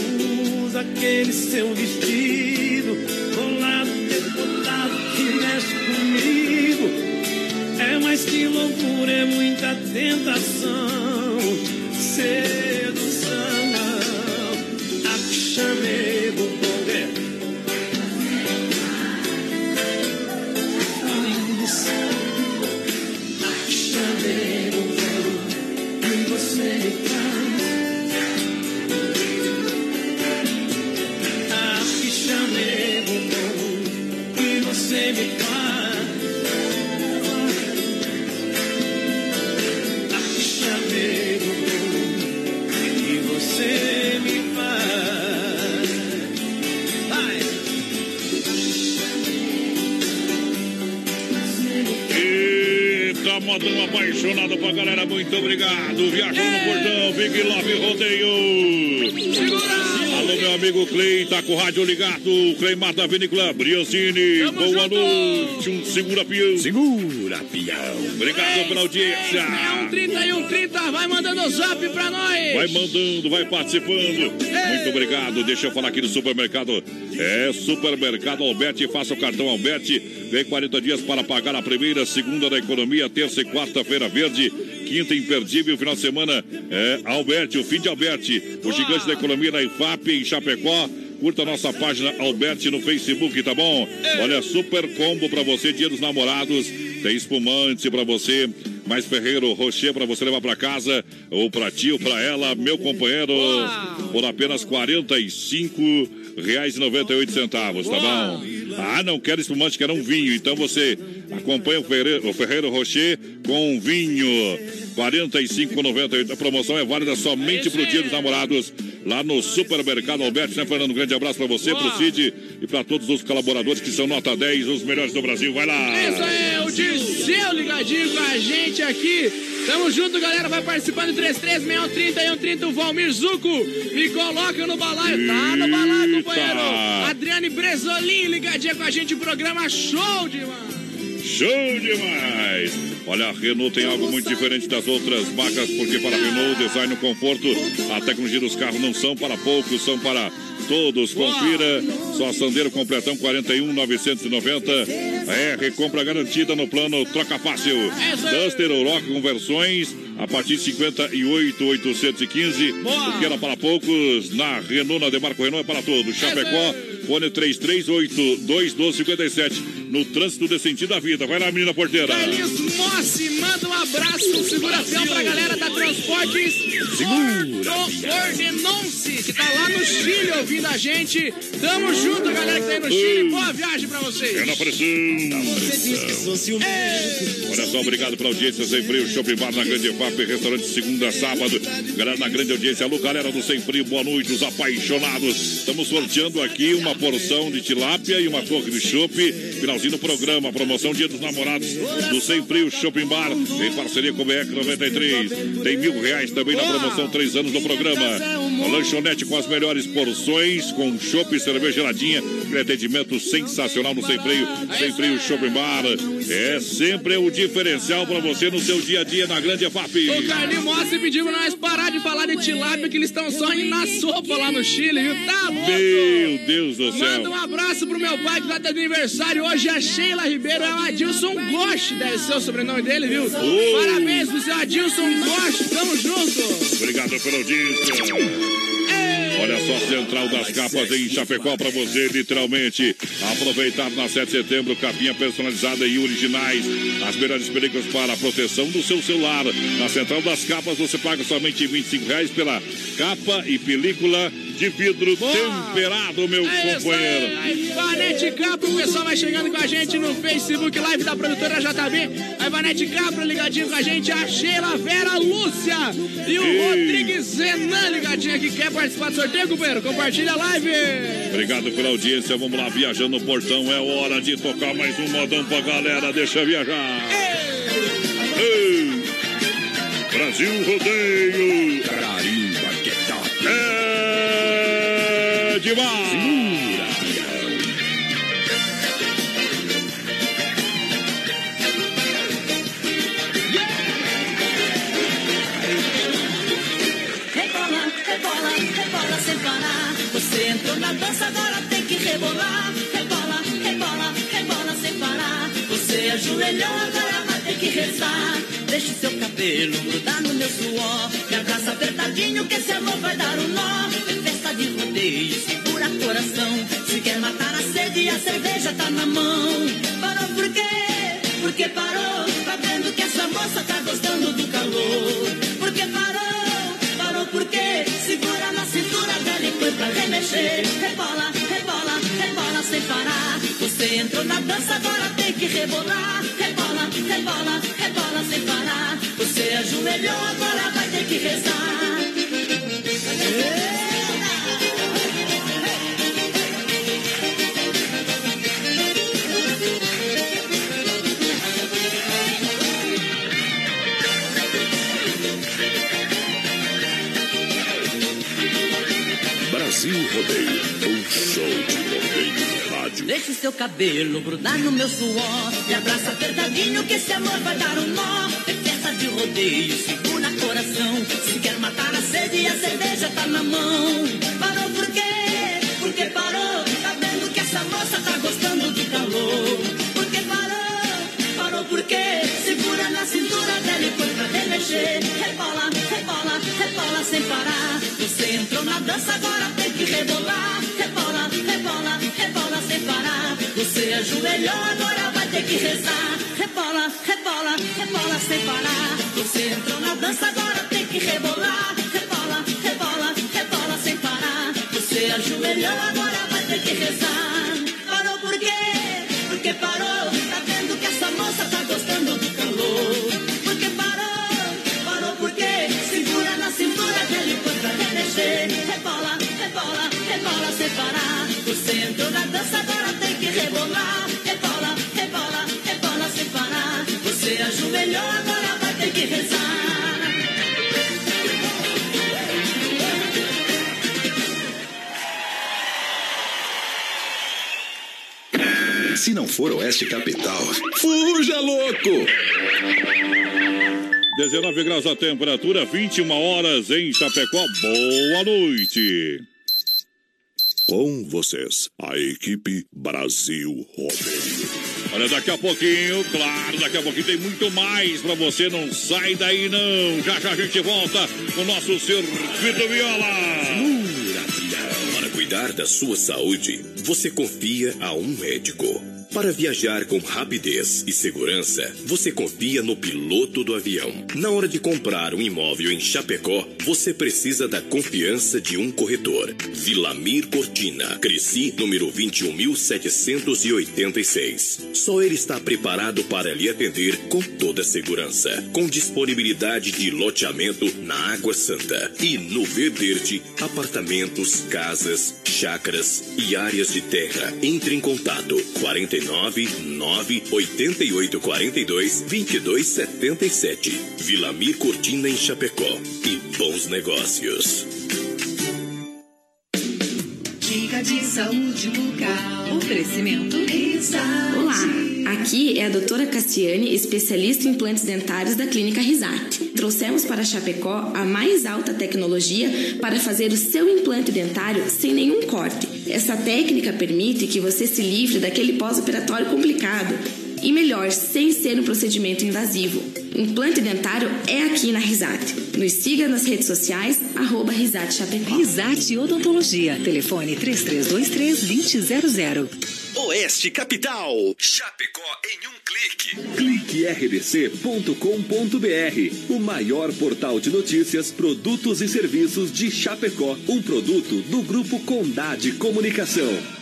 usa aquele seu vestido colado, decotado que mexe comigo. É mais que loucura, é muita tentação, sedução. Ligado. Claymar da Vinícola Briancini. Boa noite, um segura peão. Segura peão. Obrigado pela audiência. 31 e 30, vai mandando o zap pra nós. Vai mandando, vai participando. Muito obrigado. Deixa eu falar aqui do supermercado. É Supermercado Alberti. Faça o cartão Alberti. Vem 40 dias para pagar a primeira, segunda da economia, terça e quarta-feira verde. Quinta imperdível, final de semana é Alberti, o fim de Alberti. O gigante da economia na IFAP em Chapecó. Curta a nossa página Alberti no Facebook, tá bom? Olha, super combo pra você, dia dos namorados. Tem espumante pra você. Mais Ferreiro Rocher pra você levar pra casa. Ou pra ti ou pra ela, meu companheiro. Por apenas 45 reais e 98 centavos, tá bom? Ah, não quero espumante, quero um vinho. Então você acompanha o Ferreiro, o Ferreiro Rocher com um vinho. 45,98. A promoção é válida somente pro dia dos namorados lá no Supermercado Alberto, né, Fernando? Um grande abraço pra você, pro Cid e pra todos os colaboradores que são nota 10, os melhores do Brasil. Vai lá! Isso aí, o Dirceu ligadinho com a gente aqui. Tamo junto, galera. Vai participando 336130 e 130. O Valmir Zuco me coloca no balaio. Tá no balaio, companheiro. Adriane Bresolim ligadinha com a gente. Programa show demais. Show demais! Olha, a Renault tem algo muito diferente das outras marcas, porque para a Renault, o design o conforto, a tecnologia dos carros não são para poucos, são para todos. Confira, só Sandeiro completão 41,990. É, recompra garantida no plano Troca Fácil. Duster ou Rock com versões a partir de 58,815. Porque era para poucos, na Renault, na Demarco Renault é para todos. Chapecó, fone 33821257. No trânsito de sentido da vida. Vai lá, menina porteira. Carlinhos Mossi, manda um abraço, um segura-fiel pra galera da Transportes Ordenonce, que tá lá no Chile ouvindo a gente. Tamo junto, galera que tá aí no Chile. Boa viagem pra vocês. É na pressão. Olha só, obrigado pela audiência. Sem Frio, Shopping Bar na Grande FAP, restaurante segunda a sábado. Galera na grande audiência. Alô, galera do Sem Frio, boa noite, os apaixonados. Estamos sorteando aqui uma porção de tilápia e uma torre de chopp. Finalzinho do programa, promoção Dia dos Namorados do Sem Frio Shopping Bar, em parceria com o BR 93. Tem mil reais também na promoção, três anos do programa. Lanchonete com as melhores porções, com chopp e cerveja geladinha. Atendimento sensacional no Sem Freio, Sem Frio Shopping Bar. É sempre o diferencial para você no seu dia a dia na grande EFAP. O Carlinhos Mossi pediu pra nós parar de falar de tilápia, que eles estão só indo na sopa lá no Chile, viu? Tá louco? Meu Deus do céu. Manda um abraço pro meu pai que tá de aniversário hoje, a Sheila Ribeiro, é o Adilson Gosch, deve ser o sobrenome dele, viu? Parabéns pro seu Adilson Gosch, tamo junto. Obrigado pela audiência. Olha só, Central das Capas em Chapecó para você, literalmente. Aproveitar na 7 de setembro, capinha personalizada e originais. As melhores películas para a proteção do seu celular. Na Central das Capas você paga somente 25 reais pela capa e película de vidro temperado, meu companheiro. Aí, Vanete Capra, o pessoal vai chegando com a gente no Facebook Live da produtora JB. Aí, Vanete Capra ligadinho com a gente, a Sheila Vera Lúcia e o Ei. Rodrigues Zenan ligadinho aqui. Quer participar do sorteio, companheiro? Compartilha a live. Obrigado pela audiência. Vamos lá, viajando no portão. É hora de tocar mais um modão pra galera. Deixa viajar. Ei. Brasil Rodeio. Carimba que top. É Rebola, rebola, rebola sem parar. Você entrou na dança, agora tem que rebolar. Rebola, rebola, rebola sem parar. Você ajoelhou, agora vai ter que rezar. Deixa o seu cabelo grudar no meu suor. Me abraça apertadinho que esse amor vai dar um nó. É festa de rodeio, segura coração. Se quer matar a sede, a cerveja tá na mão. Parou por quê? Porque parou, tá vendo que essa moça tá gostando do calor. Porque parou, parou porque segura na cintura dela e põe pra remexer. Rebola, rebola, rebola sem parar. Você entrou na dança, agora tem que rebolar. Rebola, rebola, rebola sem parar. Você ajoelhou, agora vai ter que rezar. Rodeio. Um show de rodeio rádio. Deixa o seu cabelo grudar no meu suor. Me abraça apertadinho que esse amor vai dar um nó. É festa de rodeio, segura coração. Se quer matar a sede, a cerveja tá na mão. Parou por quê? Por que parou? Tá vendo que essa moça tá gostando do calor. Por que parou? Parou por quê? Segura na cintura dela e põe pra remexer. Rebola, sem parar. Você entrou na dança, agora tem que rebolar. Rebola, rebola, rebola sem parar. Você ajoelhou, agora vai ter que rezar. Rebola, rebola, rebola sem parar. Você entrou na dança, agora tem que rebolar. Rebola, rebola, rebola sem parar. Você ajoelhou, agora vai ter que rezar. Dança, agora tem que rebolar. Rebola, rebola, rebola sem parar. Você ajoelhou, agora vai ter que rezar. Se não for Oeste Capital, fuja louco! 19 graus a temperatura, 21 horas em Chapecó. Boa noite. Com vocês, a equipe Brasil Rodeio. Olha, daqui a pouquinho, claro, daqui a pouquinho tem muito mais pra você. Não sai daí, não. Já já a gente volta com o nosso Circuito Viola. Para cuidar da sua saúde, você confia a um médico. Para viajar com rapidez e segurança, você confia no piloto do avião. Na hora de comprar um imóvel em Chapecó, você precisa da confiança de um corretor. Vilamir Cortina, Cresci, número 21.786. Só ele está preparado para lhe atender com toda segurança. Com disponibilidade de loteamento na Água Santa e no Verderte, apartamentos, casas, chácaras e áreas de terra. Entre em contato 49 9 88 42 22 77. Vilamir Cortina em Chapecó. E bons negócios. De saúde bucal. Oferecimento. Olá, aqui é a doutora Cassiane, especialista em implantes dentários da Clínica Risate. Trouxemos para Chapecó a mais alta tecnologia para fazer o seu implante dentário sem nenhum corte. Essa técnica permite que você se livre daquele pós-operatório complicado. E melhor, sem ser um procedimento invasivo. Implante dentário é aqui na Risate. Nos siga nas redes sociais, arroba Risate Chapecó. Risate Odontologia. Telefone 3323-2000. Oeste Capital. Chapecó em um clique. Cliquerdc.com.br. O maior portal de notícias, produtos e serviços de Chapecó. Um produto do Grupo Condade Comunicação.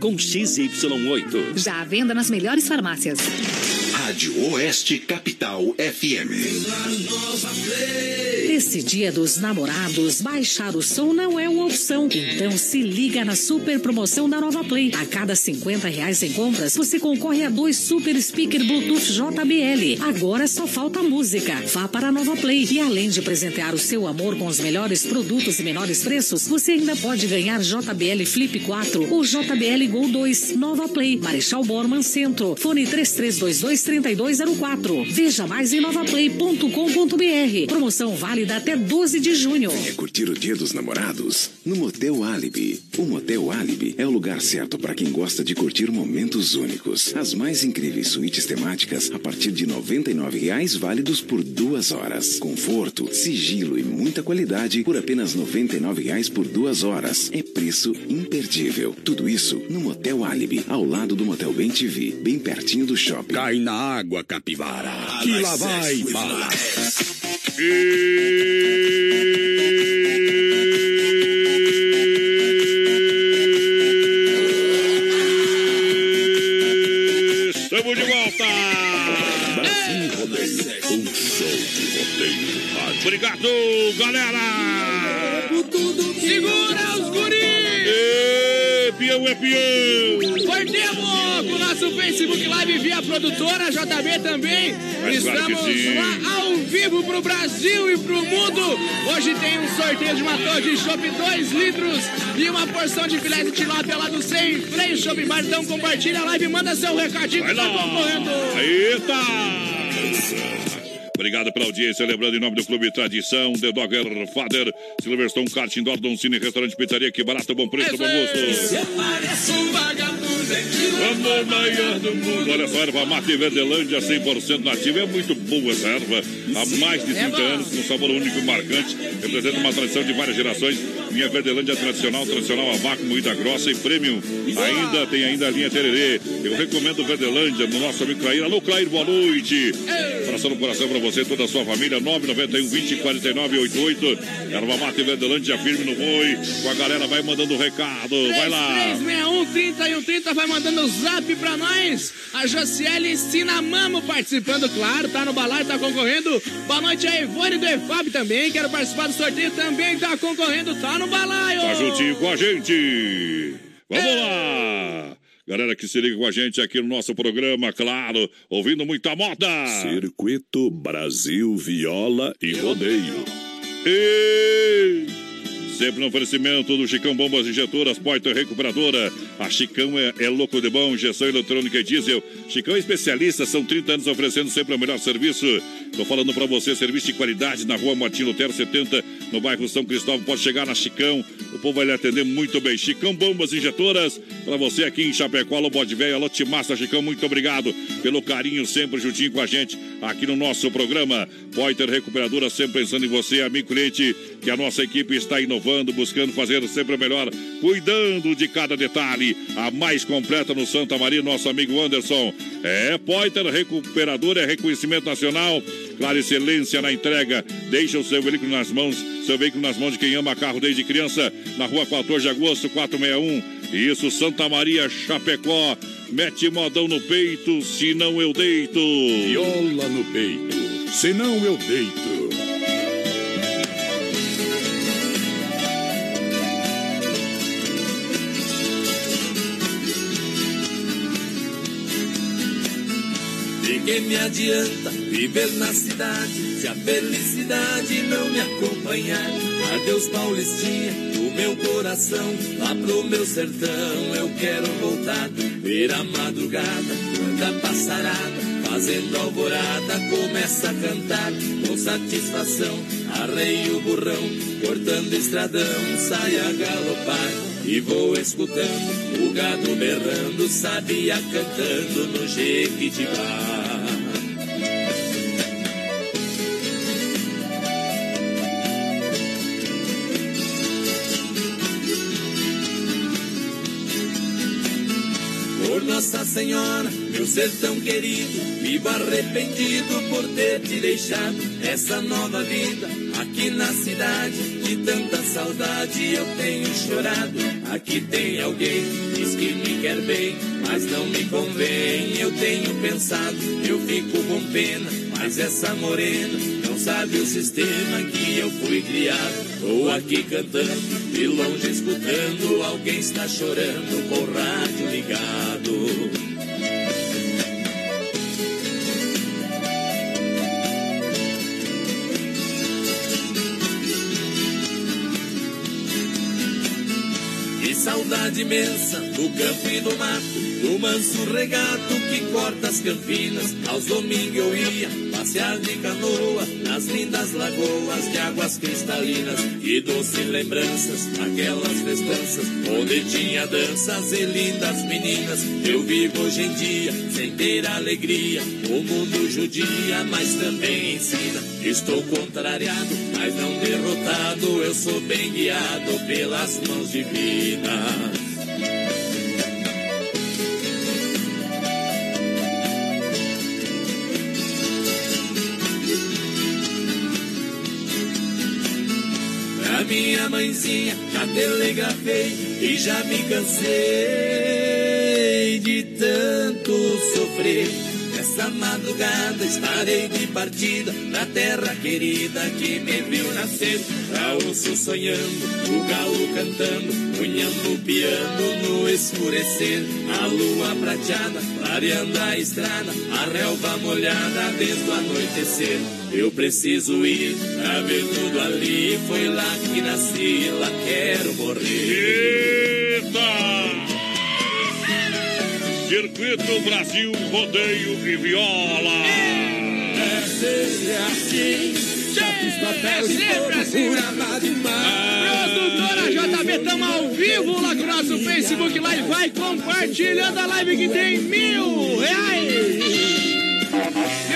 com XY8. Já à venda nas melhores farmácias. Rádio Oeste Capital FM. Esse dia dos namorados, baixar o som não é uma opção. Então se liga na super promoção da Nova Play. A cada 50 reais em compras, você concorre a dois super speaker Bluetooth JBL. Agora só falta música. Vá para a Nova Play. E além de presentear o seu amor com os melhores produtos e menores preços, você ainda pode ganhar JBL Flip 4 ou JBL Gol 2. Nova Play, Marechal Borman Centro. Fone 3322 3204. Veja mais em novaplay.com.br. Promoção válida até 12 de junho. É curtir o dia dos namorados no Motel Alibi. O Motel Alibi é o lugar certo para quem gosta de curtir momentos únicos. As mais incríveis suítes temáticas a partir de 99 reais válidos por duas horas. Conforto, sigilo e muita qualidade por apenas 99 reais por duas horas. É preço imperdível. Tudo isso no Motel Alibi, ao lado do Motel Bem TV, bem pertinho do shopping. Cai na água, capivara. Que lá vai bala. Estamos de volta! Brasil Rodeio, um show de rodeio. Obrigado, galera! Ê, peão é peão! Cortemos com o nosso Facebook Live via produtora JB também. Mas claro Estamos sim. lá ao vivo pro Brasil e pro mundo. Hoje tem um sorteio de uma torre de chopp 2 litros e uma porção de filé de tilápia lá do Sem Freio Shopping Bar. Então compartilha a live, manda seu recadinho que tá concorrendo. Eita! Obrigado pela audiência. Lembrando, em nome do Clube Tradição, The Dogger Father, Silverstone Kart Indoor, Don Cine, Restaurante Pizzaria, que barato, bom preço, bom gosto. Um é Vamos maior do mundo. Olha só, erva mate Verdelândia 100% nativa. É muito boa essa erva. Há mais de 30 anos, com sabor único e marcante. Representa uma tradição de várias gerações. Minha Verdelândia tradicional, tradicional a vácuo, moída grossa e premium. Ainda tem ainda a linha Tererê. Eu recomendo Verdelândia no nosso amigo Clair. Alô, Clair, boa noite. Coração no coração pra você e toda a sua família. 991 20 49 88. Erva mate Verdelândia firme no boi. Com a galera vai mandando recado. Vai lá. 3161 30 e 30 vai mandando o zap pra nós. A Josiele Sinamamo participando, claro, tá no balaio, tá concorrendo. Boa noite a Ivone do EFAB também, quero participar do sorteio também, tá concorrendo, tá no balaio. Tá juntinho com a gente. Vamos lá. Galera que se liga com a gente aqui no nosso programa, claro, ouvindo muita moda. Circuito Brasil Viola e Rodeio. E... Sempre no oferecimento do Chicão Bombas Injetoras, Poiter Recuperadora. A Chicão é, é louco de bom, injeção eletrônica e diesel. Chicão é especialista, são 30 anos oferecendo sempre o melhor serviço. Tô falando pra você, serviço de qualidade na rua Martim Lutero 70, no bairro São Cristóvão. Pode chegar na Chicão, o povo vai lhe atender muito bem. Chicão Bombas Injetoras, pra você aqui em Chapecó, Alô Bode Velho, Alô Timassa, Chicão, muito obrigado pelo carinho sempre juntinho com a gente aqui no nosso programa. Poiter Recuperadora, sempre pensando em você, amigo cliente, que a nossa equipe está inovando, buscando fazer sempre o melhor, cuidando de cada detalhe. A mais completa no Santa Maria, nosso amigo Anderson. É, Poiter Recuperadora, é reconhecimento nacional. Claro, excelência na entrega. Deixa o seu veículo nas mãos, seu veículo nas mãos de quem ama carro desde criança. Na rua 14 de agosto, 461. Isso, Santa Maria, Chapecó. Mete modão no peito, senão eu deito. Viola no peito, senão eu deito. Que me adianta viver na cidade se a felicidade não me acompanhar? Adeus, Paulistinha, o meu coração, lá pro meu sertão eu quero voltar. Ver a madrugada, quando passarada, fazendo alvorada, começa a cantar com satisfação. Arrei o burrão, cortando estradão, sai a galopar. E vou escutando o gado berrando, sabia cantando no Jequitibá. Senhora, meu sertão querido, vivo arrependido por ter te deixado essa nova vida aqui na cidade. De tanta saudade eu tenho chorado. Aqui tem alguém diz que me quer bem, mas não me convém. Eu tenho pensado, eu fico com pena, mas essa morena não sabe o sistema que eu fui criado. Tô aqui cantando, de longe escutando, alguém está chorando com o rádio ligado. Saudade imensa do campo e do mato, do manso regato que corta as campinas. Aos domingos eu ia passear de canoa nas lindas lagoas de águas cristalinas e doces lembranças, aquelas festanças onde tinha danças e lindas meninas. Eu vivo hoje em dia sem ter alegria, o mundo judia, mas também ensina. Estou contrariado, mas não derrotado, eu sou bem guiado pelas mãos divinas. Minha mãezinha já telegrafei e já me cansei de tanto sofrer. Essa madrugada estarei de partida pra terra querida que me viu nascer. Gaúcho sonhando, o galo cantando, punhando o piano no escurecer. A lua prateada, clareando a estrada, a relva molhada desde o anoitecer. Eu preciso ir pra ver tudo ali, foi lá que nasci, lá quero morrer. Eita! Circuito Brasil, rodeio e viola. É sempre assim, já fiz papel É sempre assim, Produtora JB, tamo ao vivo lá com o nosso Facebook Live. Vai compartilhando a live que tem mil reais.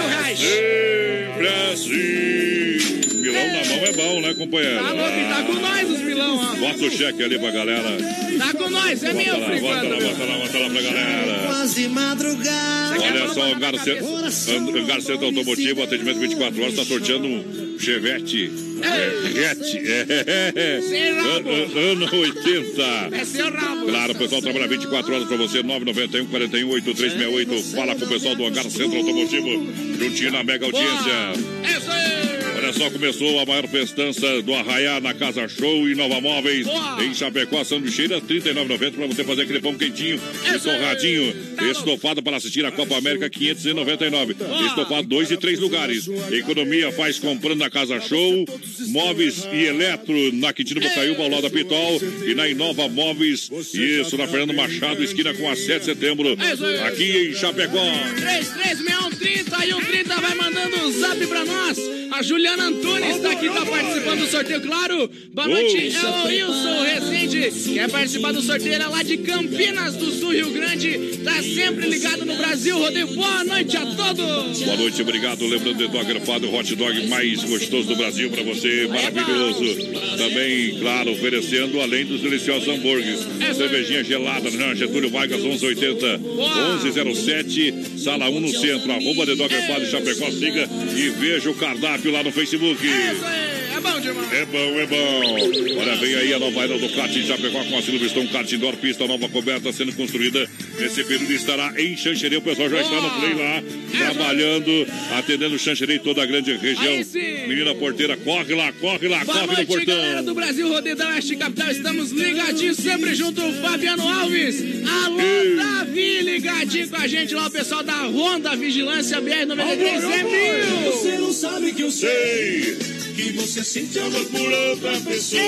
Mil reais. Sempre assim. Milão na mão é bom, né, companheiro? Tá louco, tá com nós os milão, ó. Bota o cheque ali pra galera. Tá com nós, é meu, Bota lá, bota lá, bota lá, bota lá pra galera. Quase madrugada. Olha só, o Garceta, Hangar Centro Automotivo, atendimento 24 horas, está sorteando um Chevette. Chevette, é. An- an- Ano 80. É seu rabo. Claro, o pessoal trabalha 24 horas pra você, 991 41 8368. Fala com o pessoal do Hangar Centro Automotivo, juntinho na mega audiência. É isso aí. Olha só, começou a maior festança do Arraiá na Casa Show e Nova Móveis. Boa. Em Chapecó, Sanduicheira, R$ 39,90 para você fazer aquele pão quentinho e torradinho. Estofado para assistir a Copa América, R$ 599. Estofado dois e três lugares. Economia faz comprando na Casa Show. Móveis e Eletro na Quintino Bocaiúba, ao lado da Pitol. E na Inova Móveis, isso, na Fernando Machado, esquina com a 7 de setembro. É. Aqui em Chapecó. 336130 e o 30 vai mandando um zap pra nós. A Juliana Antunes tá aqui, tá participando do sorteio, claro. Boa noite, é o Wilson Rezende. Quer participar do sorteio? Ele é lá de Campinas do Sul, Rio Grande. Tá sempre ligado no Brasil. Rodeio, boa noite a todos. Boa noite, obrigado. Lembrando de Dogger Fado, o hot dog mais gostoso do Brasil para você, maravilhoso. Também, claro, oferecendo além dos deliciosos hambúrgueres. Cervejinha gelada, na Getúlio Vargas, 1180, 1107, sala 1 no centro. Arroba de Dogger Fado Chapecó, siga e veja o cardápio lá no Facebook. É bom demais. É bom, é bom. Olha, vem aí a nova era do kart Chapecó com a Silverstone Kart Indoor, pista nova coberta sendo construída. Nesse período estará em Xanxerê. O pessoal já está no play lá, trabalhando, atendendo Xanxerê e toda a grande região. Menina porteira, corre lá, corre lá, Boa corre no noite, galera portão. do Brasil, Rodeio da Oeste Capital. Estamos ligadinhos sempre junto Fabiano Alves. Alô, Davi, ligadinho com a gente lá, o pessoal da Honda Vigilância BR-93 é mil. Você não sabe que eu sei que você sente amor por outra pessoa.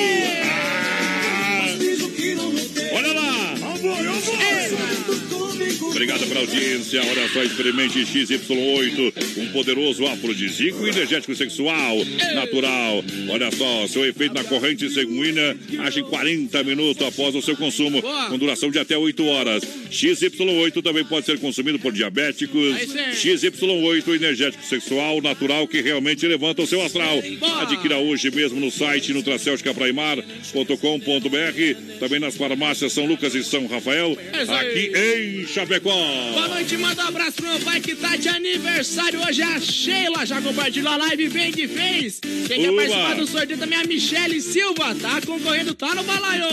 Obrigado pela audiência. Olha só, experimente XY8, um poderoso afrodisíaco e energético sexual natural. Olha só, seu efeito na corrente sanguínea age em 40 minutos após o seu consumo, com duração de até 8 horas. XY8 também pode ser consumido por diabéticos. XY8, energético sexual natural que realmente levanta o seu astral. Adquira hoje mesmo no site nutracelticapraimar.com.br, também nas farmácias São Lucas e São Rafael, É aqui em Chapecó. Boa noite, manda um abraço pro meu pai que tá de aniversário hoje. É a Sheila já compartilhou a live bem que fez. Quem quer participar do sorteio também é a Michele Silva. Tá concorrendo, tá no balaio.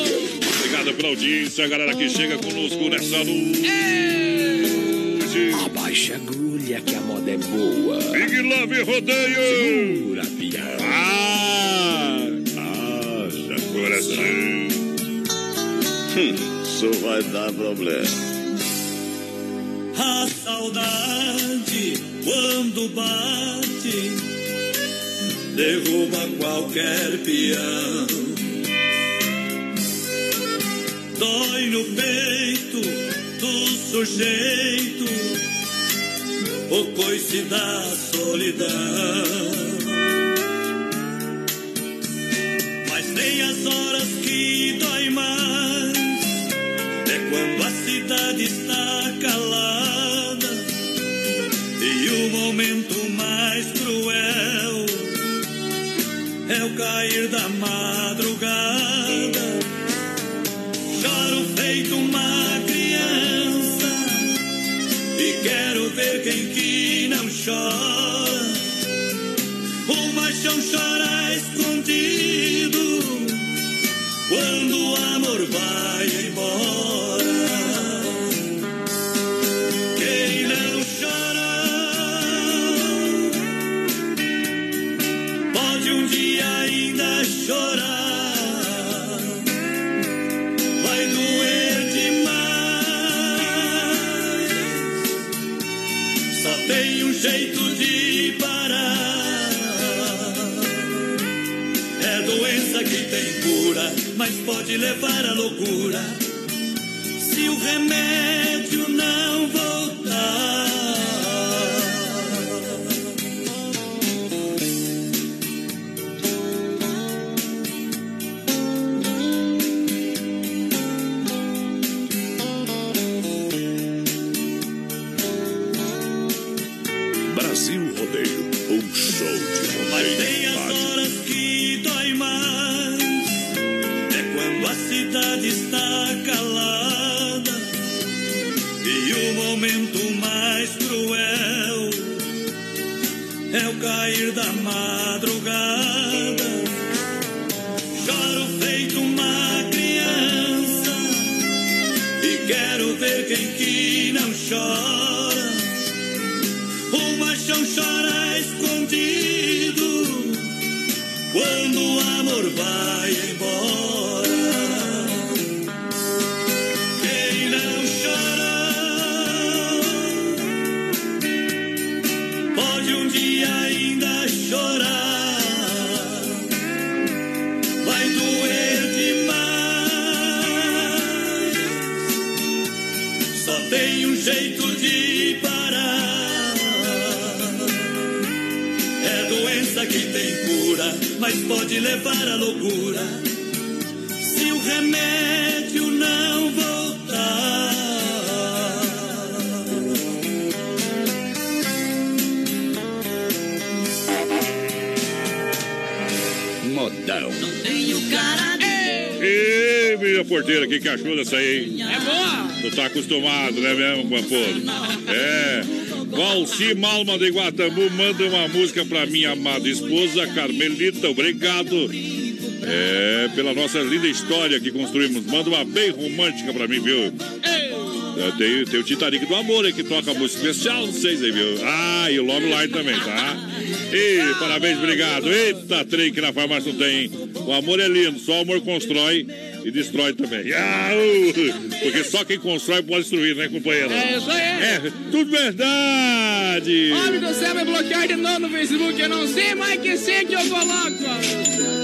Obrigado pela audiência, a galera que chega conosco nessa luz. Abaixa a agulha que a moda é boa. Big Love Rodeio. Segura, pião. Ah, haja coração. Isso vai dar problema. A saudade, quando bate, derruba qualquer peão. Dói no peito do sujeito o coice da solidão. Cair da madrugada. Choro feito uma criança e quero ver quem que não chora. Pode levar à loucura. Se o remédio pode levar à loucura. Se o remédio não voltar. Modão. Tenho cara Ê, minha porteira, que achou dessa aí, hein? É boa! Tu tá acostumado, né mesmo, Pampolo? É. Valci Malma de Guatambu manda uma música pra minha amada esposa, Carmelita. Obrigado. É, pela nossa linda história que construímos. Manda uma bem romântica pra mim, viu? Tem, tem o Titanic do Amor aí que toca música especial, não sei aí, viu? Ah, e o Love Line também, tá? E parabéns, obrigado. Eita, trem que na farmácia não tem, hein? O amor é lindo, só o amor constrói e destrói também. Porque só quem constrói pode destruir, né, companheiro? É isso aí. É, tudo verdade. Homem do céu vai bloquear de novo no Facebook. Eu não sei mais que sei que eu coloco.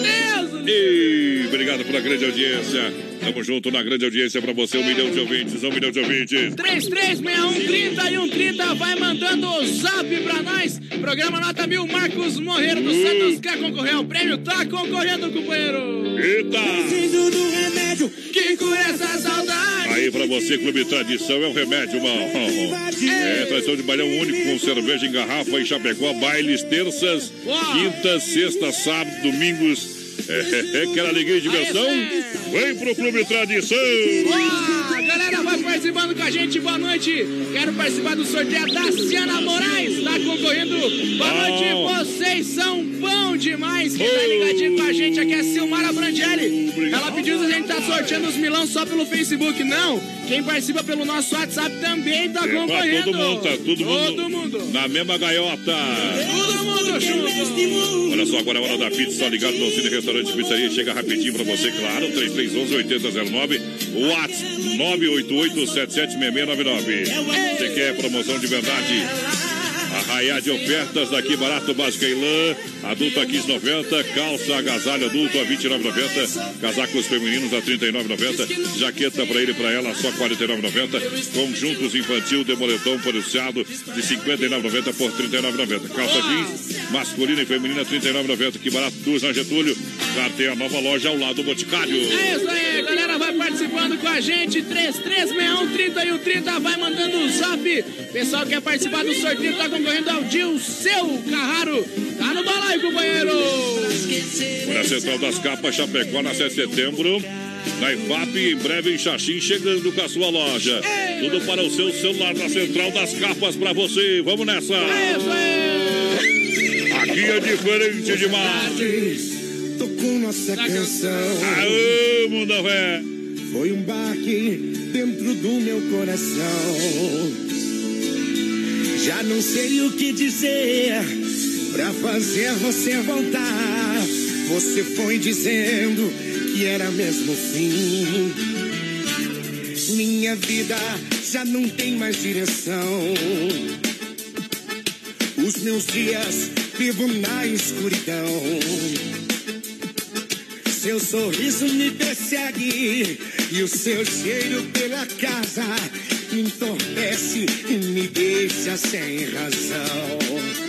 Deus! E obrigado pela grande audiência. Tamo junto na grande audiência pra você. Um milhão de ouvintes, um milhão de ouvintes. 336130 e 130 vai mandando o zap pra nós. Programa Nota Mil, Marcos Morreiro do Santos quer concorrer ao prêmio. Tá concorrendo, companheiro. Eita! Preciso do remédio que cura essa saudade. Aí pra você, Clube Tradição é o remédio, mal. É, tradição de bailão único com cerveja em garrafa em Chapecó, bailes terças, quintas, sextas, sábados, domingos. É, quer alegria e diversão? Vem pro Clube Tradição! Boa! A galera vai participando com a gente. Boa noite. Quero participar do sorteio da Ciana Moraes. Tá concorrendo. Boa noite. Vocês são bom demais. Quem tá ligadinho com a gente aqui é a Silmara Brangelli. Ela pediu se a gente tá sorteando os milão só pelo Facebook. Não. Quem participa pelo nosso WhatsApp também tá É, concorrendo. todo mundo, tá todo mundo, Todo mundo. na mesma gaiota. Todo mundo junto. Olha só, agora é a hora da pizza, ligado no Cine Restaurante Pizzaria. Chega rapidinho pra você, claro, 3311-8009, WhatsApp 988-776699. Você quer promoção de verdade? Arraiar de ofertas daqui, barato, básica e lã. Adulto a 15,90. Calça agasalho adulto a 29,90. Casacos femininos a 39,90. Jaqueta pra ele e pra ela só 49,90. Conjuntos infantil de moletom policiado de 59,90 por 39,90. Calça jeans masculina e feminina 39,90. Que barato, duas na Getúlio. Já tem a nova loja ao lado do Boticário. É isso aí, galera vai participando com a gente. 3361 3130 vai mandando o zap. Pessoal que quer participar do sorteio tá concorrendo ao Dil Seu Carraro. Tá no balaio, companheiro. Olha a Central das Capas, Chapecó, na 7 de setembro. Na IFAP, em breve em Xaxim, chegando com a sua loja. Tudo para o seu celular na Central das Capas para você. Vamos nessa! Aqui é diferente demais. Tocou nossa canção. Aê, mundo vé. Foi um baque dentro do meu coração. Já não sei o que dizer pra fazer você voltar. Você foi dizendo que era mesmo fim. Minha vida já não tem mais direção. Os meus dias vivo na escuridão. Seu sorriso me persegue e o seu cheiro pela casa me entorpece e me deixa sem razão.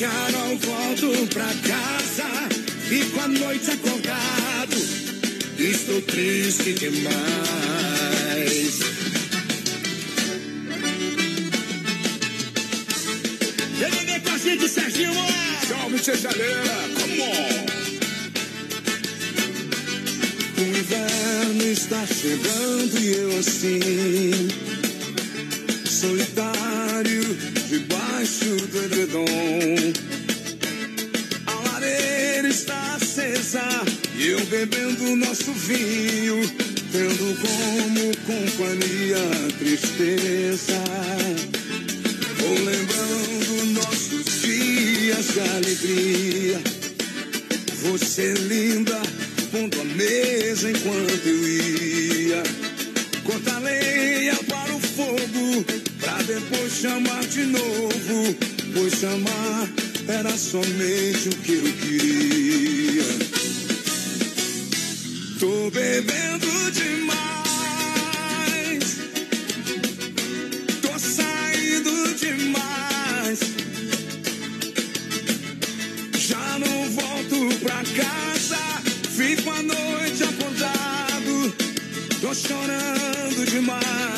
Não volto pra casa. Fico a noite acordado. Estou triste demais. Vem beber com a gente, Serginho! Salve, Tchejaleira! Come on! O inverno está chegando e eu assim, solitário, debaixo do edredom. A lareira está acesa e eu bebendo nosso vinho, tendo como companhia a tristeza. Vou lembrando nossos dias de alegria. Você linda, pondo a mesa enquanto eu ia. Corta lenha para o fogo, depois chamar de novo. Pois chamar era somente o que eu queria. Tô bebendo demais. Tô saindo demais. Já não volto pra casa. Fico a noite acordado. Tô chorando demais.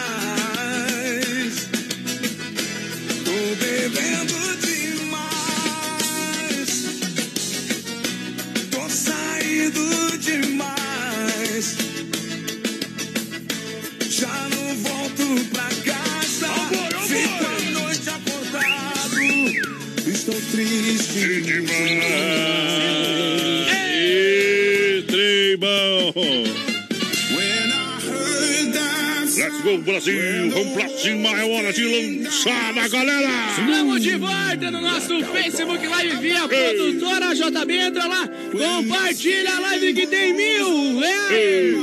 Let's go, Brasil! Vamos pra cima, é hora de lançar a galera! Estamos de volta no nosso Facebook Live via produtora JB. Entra lá, compartilha a live que tem mil reais.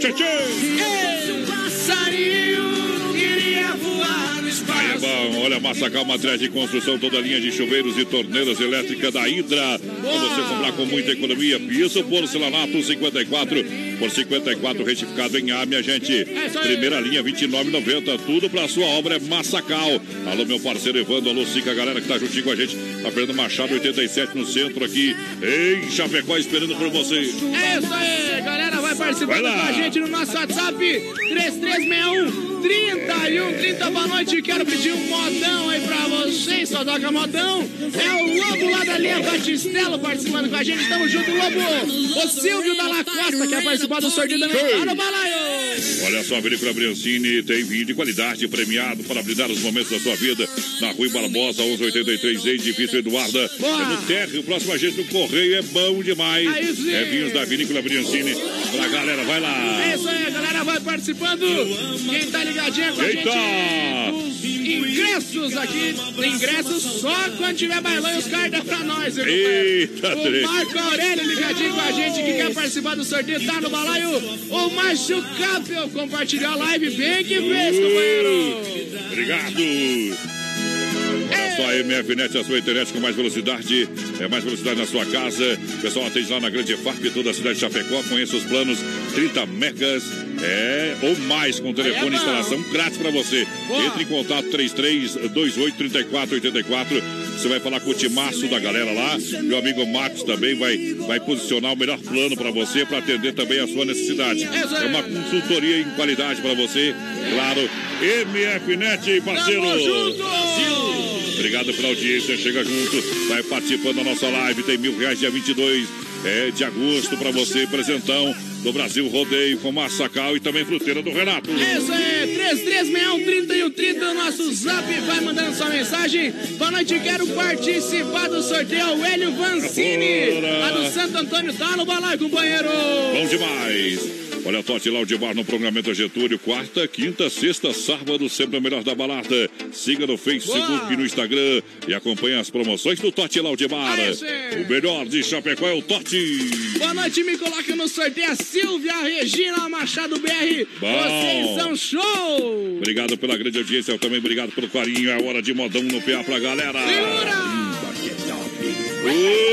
Tchau, Ei, É olha, Massacal Materiais de Construção, toda a linha de chuveiros e torneiras elétricas da Hidra. Pra você comprar com muita economia, piso porcelanato 54 por 54 retificado em A, minha gente. Primeira linha 29,90. Tudo pra sua obra é Massacal. Alô, meu parceiro Evandro, alô, Sica, a galera que tá juntinho com a gente. A Fernanda Machado, 87 no centro aqui em Chapecó, esperando por você. É isso aí, galera. Vai participando Vai com a gente no nosso WhatsApp 3361 31 30 boa noite. Quero pedir um modão aí pra vocês. Só toca modão. É o Lobo lá da linha Batistelo participando com a gente. Tamo junto, Lobo. O Silvio da La Costa quer participar do sorteio também. Tá no balaio. Olha só, a Vinícola Briancini tem vinho de qualidade premiado para brindar os momentos da sua vida. Na Rui Barbosa, 1183, edifício Eduarda. Boa. É no térreo, próximo a gente no Correio, é bom demais. Aí. É vinhos da Vinícola Briancini. Pra galera, vai lá. É isso aí, galera. Vai participando. Quem tá ligadinho com a Eita. gente dos ingressos aqui. Ingressos só quando tiver bailão e os caras dão pra nós. viu, Eita, companheiro? três. O Marco Aurélio ligadinho com a gente que quer participar do sorteio. Tá no balaio. O Márcio Capel compartilhou a live bem que fez, companheiro. Obrigado. Olha só, a MFNet, a sua internet com mais velocidade, é mais velocidade na sua casa. O pessoal atende lá na Grande FAP, toda a cidade de Chapecó. Conheça os planos 30 megas é, ou mais com telefone e instalação grátis para você. Entre em contato 33 28 34 84. Você vai falar com o timaço da galera lá. Meu amigo Marcos também vai, vai posicionar o melhor plano para você, para atender também a sua necessidade. É uma consultoria em qualidade para você. Claro, MFNet, parceiro. Tamo junto! Obrigado pela audiência. Chega junto, vai participando da nossa live. Tem mil reais dia 22 é, de agosto para você. Presentão do Brasil Rodeio com Massacal e também Fruteira do Renato. Isso aí, 3361 30 no nosso zap, vai mandando sua mensagem. Boa noite, quero participar do sorteio. O Hélio Vancini, lá do Santo Antônio, tá no balai, companheiro. Bom demais. Olha, Tote Laudibar no programamento Getúlio, quarta, quinta, sexta, sábado, sempre o melhor da balada. Siga no Facebook e no Instagram e acompanhe as promoções do Tote Laudibar. O melhor de Chapecó é o Tote. Boa noite, me coloca no sorteio a Silvia Regina Machado BR. Bom. Vocês são show! Obrigado pela grande audiência, também obrigado pelo carinho. É hora de modão no PA pra galera. Segura! Ui,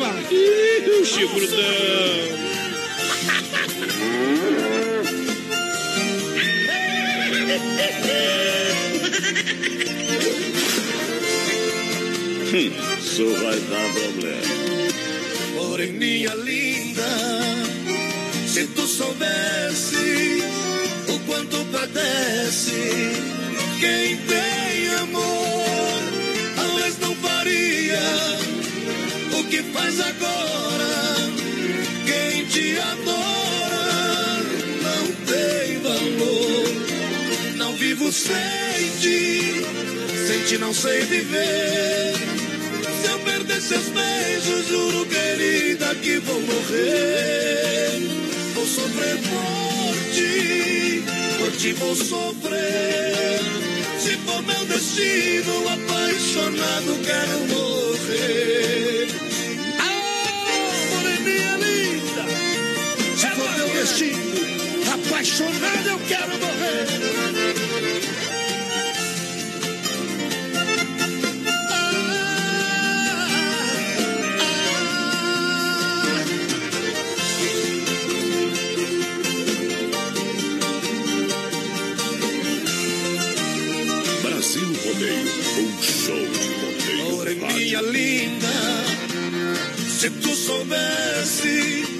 ruiva. o chifrudão. Isso vai dar problema. Moreninha linda, se tu soubesse o quanto padece quem tem amor, talvez não faria que faz agora. Quem te adora não tem valor. Não vivo sem ti, sem ti não sei viver. Se eu perder seus beijos, juro, querida, que vou morrer. Vou sofrer por ti, por ti vou sofrer. Se for meu destino, apaixonado, quero morrer. Destino, apaixonado, eu quero morrer. Brasil Rodeio, um show de rodeio. Moreninha linda, se tu soubesse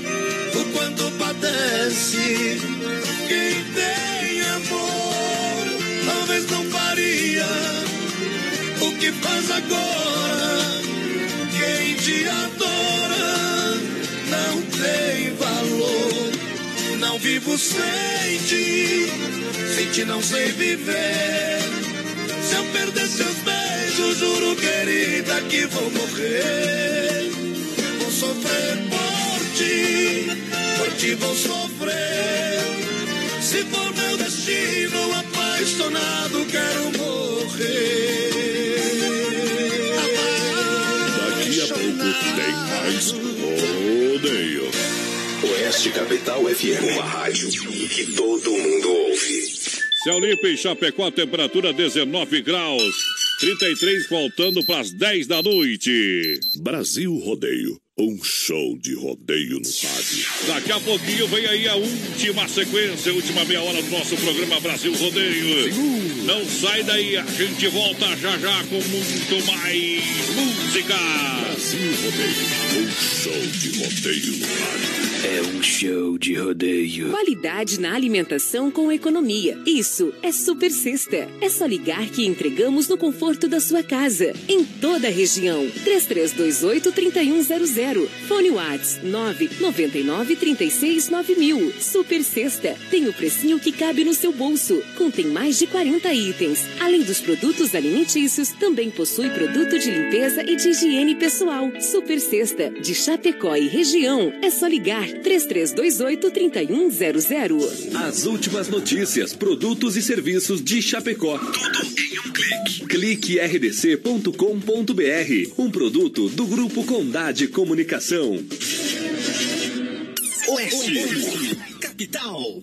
o quanto padece quem tem amor, talvez não faria o que faz agora. Quem te adora não tem valor. Não vivo sem ti, sem ti não sei viver. Se eu perder seus beijos, juro, querida, que vou morrer. Vou sofrer por ti, por ti vou sofrer. Se for meu destino, apaixonado, quero morrer. Daqui a pouco tem mais rodeio. Oeste Capital FM, uma rádio que todo mundo ouve. Céu limpo em Chapecó, temperatura 19 graus. 33 faltando para as 10 da noite. Brasil Rodeio, um show de rodeio no rádio. Daqui a pouquinho vem aí a última sequência, a última meia hora do nosso programa Brasil Rodeio. Não sai daí, a gente volta já já com muito mais música. Brasil Rodeio, um show de rodeio. É um show de rodeio. Qualidade na alimentação com economia. Isso é Super Sexta. É só ligar que entregamos no conforto da sua casa. Em toda a região. 3328-3100. Fone Whats 999-369000. Super Sexta. Tem o precinho que cabe no seu bolso. Contém mais de 40 itens. Além dos produtos alimentícios, também possui produto de limpeza e de higiene pessoal. Super Sexta. De Chapecó e região. É só ligar 3328-3100. As últimas notícias, produtos e serviços de Chapecó. Tudo em um clique. Clique rdc.com.br. Um produto do Grupo Condade Comunicação. Oeste, capital.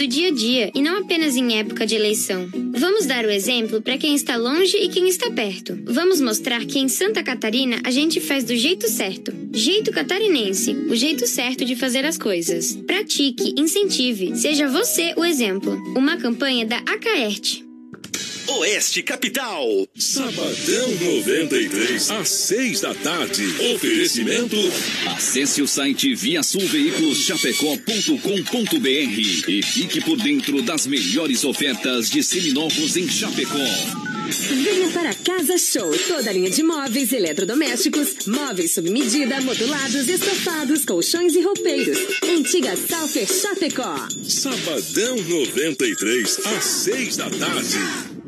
dia a dia e não apenas em época de eleição. Vamos dar o exemplo para quem está longe e quem está perto. Vamos mostrar que em Santa Catarina a gente faz do jeito certo. Jeito catarinense, o jeito certo de fazer as coisas. Pratique, incentive, seja você o exemplo. Uma campanha da Acaerte. Oeste Capital. Sabadão 93, às 6 da tarde. Oferecimento. Acesse o site viasulveiculoschapecó.com.br e fique por dentro das melhores ofertas de seminovos em Chapecó. Venha para Casa Show. Toda a linha de móveis, eletrodomésticos, móveis sob medida, modulados, estofados, colchões e roupeiros. Antiga Salfer Chapecó. Sabadão 93, às 6 da tarde.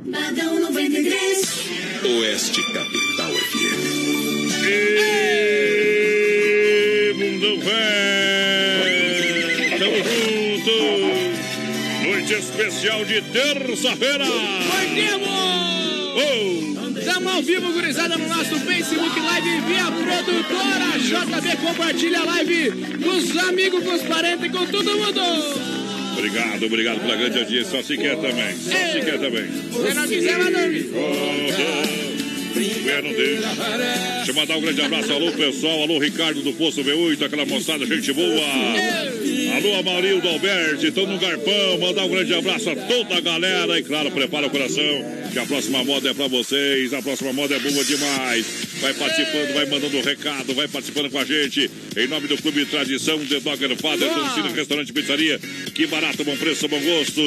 Sabadão 93. Oeste Capital FM. E bundão velho. Tamo junto. Noite especial de terça-feira. Estamos ao vivo, gurizada, no nosso Facebook Live via produtora JB. Compartilha a live com os amigos, com os parentes, com todo mundo. Obrigado, obrigado pela grande audiência. Só se quer também. Só se quer também. Se não quiser, vai dormir. Deixa. Deixa eu mandar um grande abraço. Alô, pessoal. Alô, Ricardo do Poço V8, aquela moçada, gente boa. Alô, Amarildo Alberti, estão no Garpão. Mandar um grande abraço a toda a galera. E claro, prepara o coração, que a próxima moda é pra vocês. A próxima moda é boa demais. Vai participando, vai mandando recado, vai participando com a gente. Em nome do Clube Tradição, The Dogger Father, Torcida, Restaurante e Pizzaria. Que barato, bom preço, bom gosto.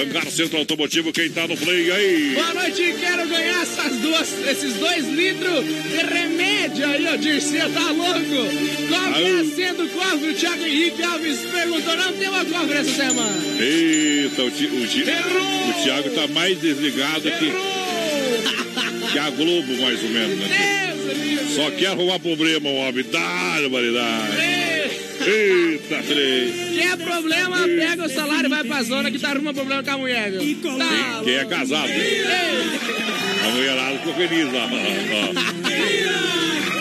Hangar Centro Automotivo, quem tá no play aí? Boa noite, quero ganhar essas duas, esses dois litros de remédio aí, ô Dirceu, tá louco? É sendo o cofre? O Thiago Henrique Alves perguntou, não tem uma cofre essa semana. Eita, o, ti, o, ti, o Thiago tá mais desligado que, que a Globo, mais ou menos. Né? Só quer arrumar problema, homem. Dá, barbaridade. Eita, três. Quer problema, pega o salário e vai pra zona que tá arruma problema com a mulher, viu? Tá. Quem é casado. A mulherada ficou feliz lá.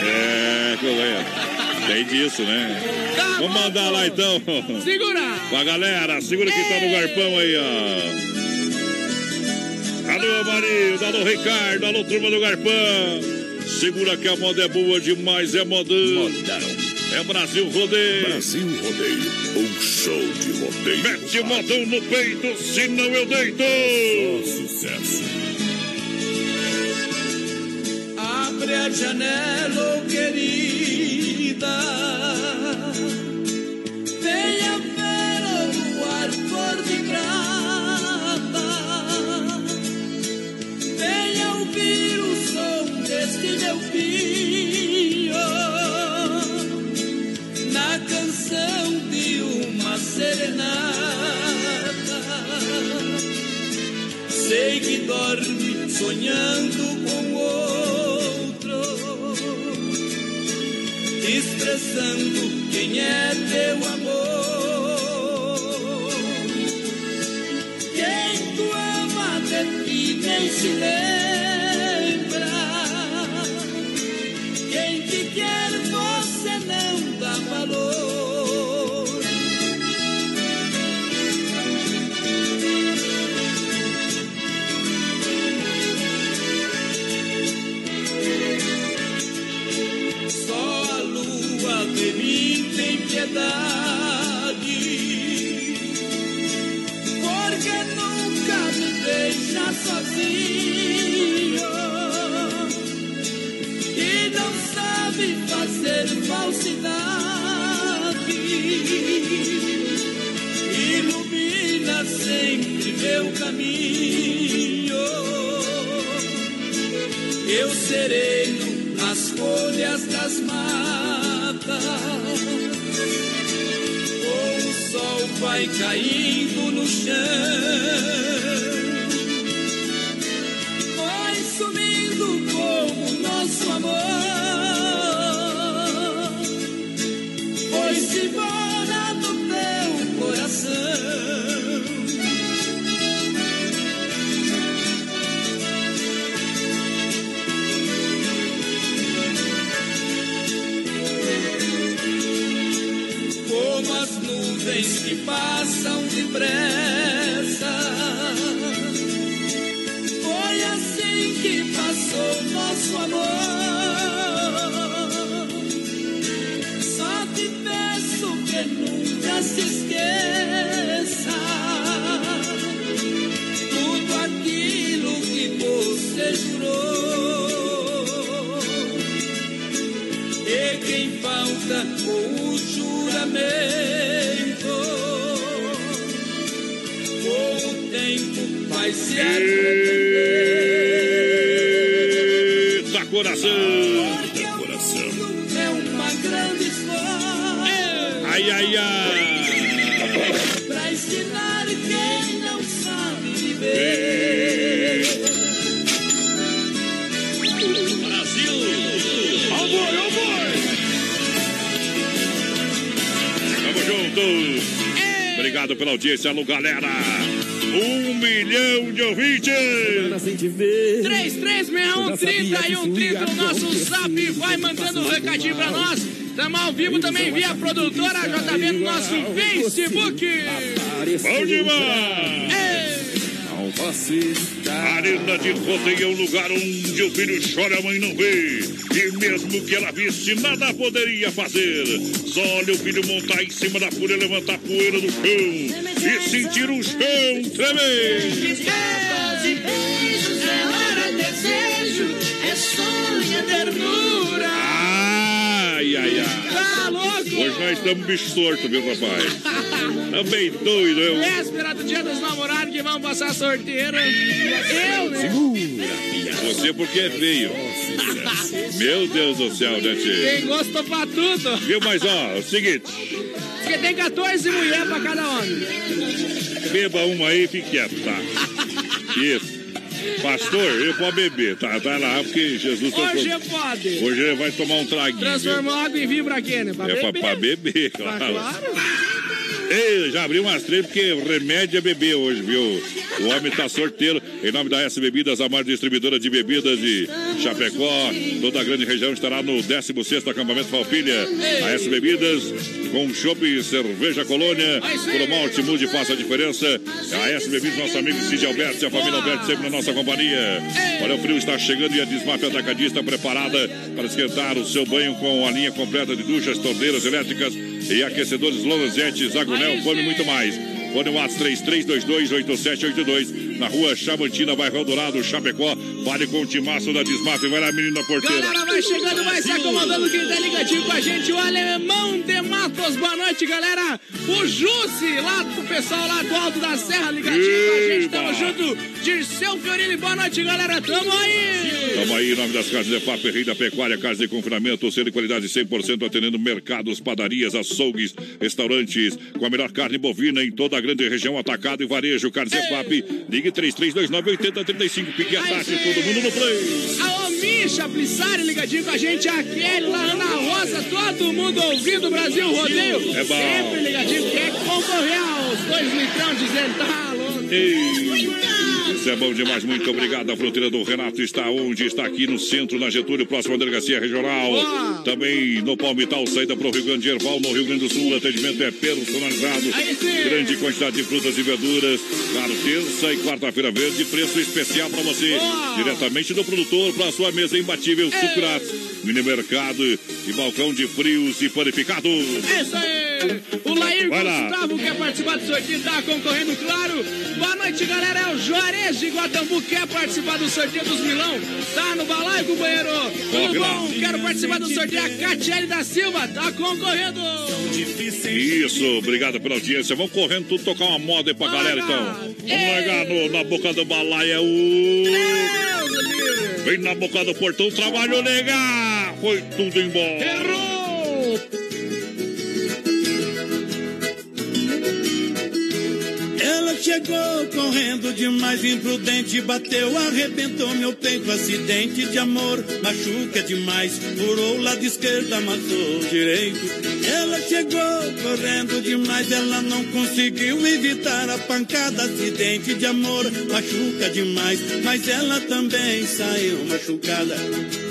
É, que eu Tem disso, né? Vamos mandar lá então. Segura! Com a galera, segura que tá no garpão aí, ó. Alô, Marildo, alô, Ricardo, alô, turma do garpão. Segura que a moda é boa demais, é modão. Modão. É Brasil Rodeio. Brasil Rodeio, um show de rodeio. Mete o modão no peito, senão eu deito. Só sucesso. Abre a janela, oh querida. Venha ver o luar cor de prata. Venha ouvir o som deste meu pinho. Na canção de uma serenata. Sei que dorme sonhando com outro, expressando quem é teu amor. Quem tu ama de ti nem se sereno nas folhas das matas. O sol vai caindo no chão, que passam depressa. Eita coração! Porque o mundo é uma grande escola. Ai, ai, ai! Pra ensinar quem não sabe viver. Brasil! Ao boi, ao boi! Tamo juntos! Obrigado pela audiência, alô galera! Milhão de ouvintes! 3361 e 130 no nosso zap. Vai mandando um recadinho pra nós. Estamos ao vivo também via produtora JB no nosso Facebook. Bom demais! Arena de rodeio é um lugar onde o filho chora, a mãe não vê. E mesmo que ela visse, nada poderia fazer. Só olha o filho montar em cima da fúria, levantar poeira do chão e sentir o chão tremer. Beijos e beijos, é hora de desejo, é sonho, é ternura. Ai, ai, ai. Tá louco? Hoje nós estamos bicho torto, viu, rapaz? Também doido, eu. Véspera do dia dos namorados que vão passar sorteiro. Eu, né? Você porque é feio. Meu Deus do céu, né, Tem tio? gosto pra tudo. Viu, mas ó, é o seguinte, Porque tem 14 mulheres pra cada homem. beba uma aí e fique quieto, tá? Isso. Pastor, eu vou beber, tá? Vai lá, porque Jesus... Hoje transformou- pode. Hoje ele vai tomar um traguinho. Transformou água em vinho pra quê, né? Pra É pra, beber. pra beber, Ah, claro. claro. Ei, já abri umas três porque remédio é beber hoje, viu? O homem tá sorteiro. Em nome da S Bebidas, a maior distribuidora de bebidas de Chapecó. Toda a grande região estará no 16º acampamento Falpilha. A S Bebidas com chopp cerveja colônia. Por malte mude faça a diferença. A S Bebidas, nosso amigo Cid Alberto e a família Alberto sempre na nossa companhia. Olha, o frio está chegando e a Desmaf Atacadista preparada para esquentar o seu banho com a linha completa de duchas, torneiras elétricas e aquecedores Lorenzetti, Zagonel, Fone e muito mais. Fone WhatsApp 33228782 na rua Chamantina, bairro Dourado, Chapecó. Fale com o timaço da Desmaf. Vai lá, menina porteira. Galera, vai chegando, vai se acomodando. Quem tá ligadinho com a gente, o Alemão de Matos. Boa noite, galera. O Jussi, lá do pessoal lá do Alto da Serra, ligadinho com a gente. Tamo junto. Dirceu Fiorini, boa noite, galera. Tamo aí. Tamo aí, em nome das casas de FAP, Rei da Pecuária, Casa de Confinamento, selo de qualidade 100%, atendendo mercados, padarias, açougues, restaurantes, com a melhor carne bovina em toda a grande região, atacado e varejo. Carnes FAP, ligue 3329-8035, pique a taxa, todo mundo no play. A Misha Plissari ligadinho com a gente. A Kelly, lá Ana Rosa, todo mundo ouvindo o Brasil Rodeio. É bom. Sempre ligadinho. Quer concorrer aos dois litrão dizendo, tá louco. Isso é bom demais, muito obrigado. A fruteira do Renato está onde? Está aqui no centro, na Getúlio, próxima delegacia regional. Também no Palmital, saída para o Rio Grande Erval, no Rio Grande do Sul. O atendimento é personalizado. Grande quantidade de frutas e verduras. Claro, terça e quarta-feira verde, preço especial para você. Diretamente do produtor para a sua mesa imbatível. Sucrates, mini mercado e balcão de frios e panificados. Isso aí. O Lair Vai lá. Gustavo quer participar do sorteio, tá concorrendo, claro. Boa noite, galera. É o Juarez de Guatambu, quer participar do sorteio dos Milão. Tá no balaio, companheiro. Tudo bom? Quero participar do sorteio. A Catiele da Silva tá concorrendo. Isso, obrigado pela audiência. Vamos correndo tudo, tocar uma moda aí pra galera, então. Vamos largar no- na boca do balaia o... Deus, livre. Vem na boca do portão, trabalho legal. Foi tudo embora. Errou! Ela chegou correndo demais, imprudente, bateu, arrebentou meu peito, acidente de amor, machuca demais, furou o lado esquerdo, amassou direito. Ela chegou correndo demais, ela não conseguiu evitar a pancada, acidente de amor, machuca demais, mas ela também saiu machucada.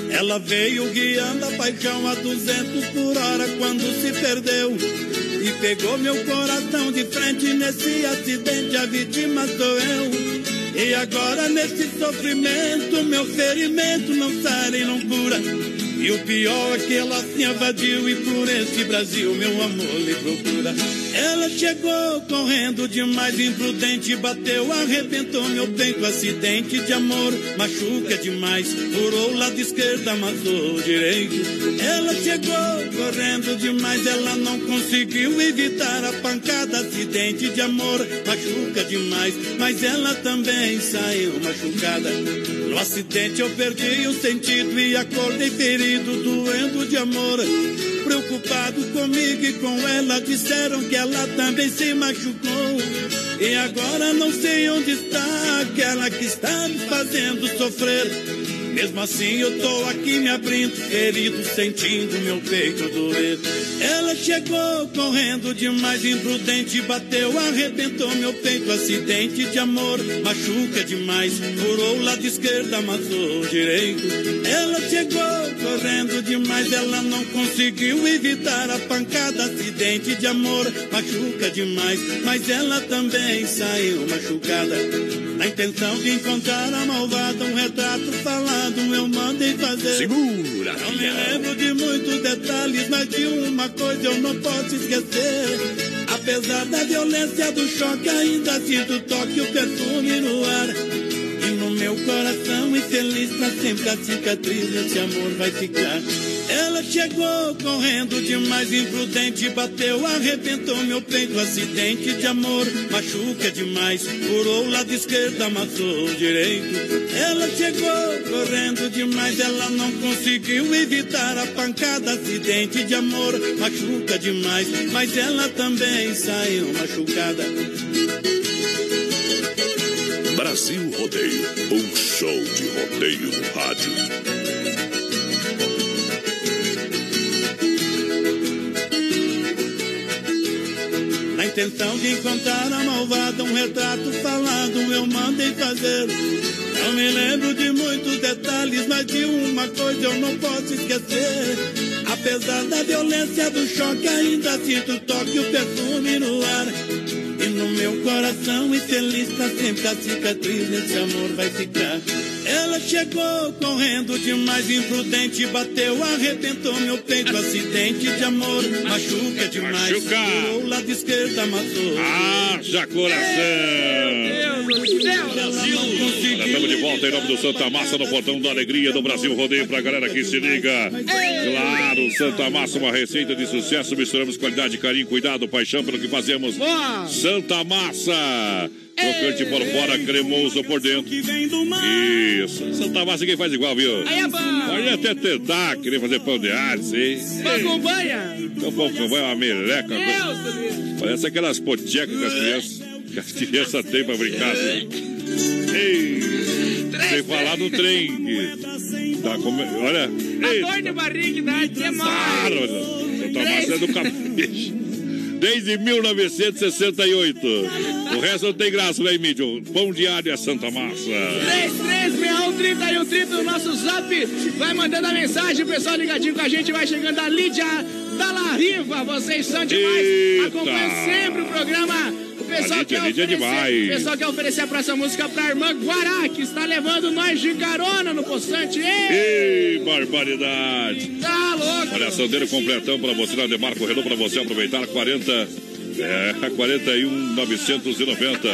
Ela veio guiando a paixão a 200 por hora quando se perdeu. E pegou meu coração de frente nesse acidente, a vítima sou eu. E agora nesse sofrimento, meu ferimento não sara e não cura. E o pior é que ela se invadiu e por esse Brasil meu amor lhe procura. Ela chegou correndo demais, imprudente, bateu, arrebentou meu peito, acidente de amor, machuca demais, furou o lado esquerdo, amassou o direito. Ela chegou correndo demais, ela não conseguiu evitar a pancada, acidente de amor, machuca demais, mas ela também saiu machucada. No acidente eu perdi o sentido e acordei ferido, doendo de amor. Preocupado comigo e com ela, disseram que ela também se machucou. E agora não sei onde está aquela que está me fazendo sofrer. Mesmo assim eu tô aqui me abrindo, ferido, sentindo meu peito doer. Ela chegou correndo demais, imprudente, bateu, arrebentou meu peito, acidente de amor, machuca demais, furou o lado esquerdo, amassou o direito. Ela chegou correndo demais, ela não conseguiu evitar a pancada, acidente de amor, machuca demais, mas ela também saiu machucada. Na intenção de encontrar a malvada, um retrato falado eu mandei fazer. Segura, Não me lembro de muitos detalhes, mas de uma coisa eu não posso esquecer. Apesar da violência do choque, ainda sinto o toque, o perfume no ar. E no meu coração infeliz pra sempre a cicatriz desse amor vai ficar. Ela chegou correndo demais, imprudente, bateu, arrebentou meu peito, acidente de amor, machuca demais, furou o lado esquerdo, amassou o direito. Ela chegou correndo demais, ela não conseguiu evitar a pancada, acidente de amor, machuca demais, mas ela também saiu machucada. Brasil Rodeio, um show de rodeio no rádio. Intenção de encontrar a malvada, um retrato falado eu mandei fazer. Não me lembro de muitos detalhes, mas de uma coisa eu não posso esquecer. Apesar da violência do choque, ainda sinto o toque, o perfume no ar. E no meu coração infeliz pra sempre a cicatriz desse amor vai ficar. Ela chegou correndo demais, imprudente, bateu, arrebentou meu peito, acidente de amor, machuca demais. Machuca. Furou o lado esquerdo, amassou. Haja coração! Meu Deus do céu, Brasil! Estamos de volta em nome do Santa Massa no Portão da Alegria do Brasil Rodeio pra galera que se liga. Claro, Santa Massa, uma receita de sucesso. Misturamos qualidade, carinho, cuidado, paixão pelo que fazemos. Santa Massa! Crocante por fora, cremoso por dentro. Isso. Santa Massa quem faz igual, viu? Aí é bom. Pode até tentar querer fazer pão de alho, hein? Pão com banha. Então, pão com banha é uma meleca. Deus do céu. Parece aquelas potecas que as crianças, que as crianças têm pra brincar. Assim. Ei, sem falar no trem. Que tá come... Olha, A dor de barriga dá aqui é mais. claro, Santa Massa é do capricho. Desde 1968. O resto não tem graça, né, Mídio? Pão diário é Santa Massa. 3361 30 no nosso zap. Vai mandando a mensagem, o pessoal ligadinho com a gente. Vai chegando a Lídia da La Riva. Vocês são demais. Eita. Acompanha sempre o programa. O pessoal, A Lídia, quer Lídia é oferecer, demais. o pessoal quer oferecer a próxima música pra irmã Guará, que está levando nós de carona no poçante. Ei, Ei, barbaridade. tá louco. Olha, Sandeiro completão para você na Demarco Renault para você aproveitar 40 é, 41,990.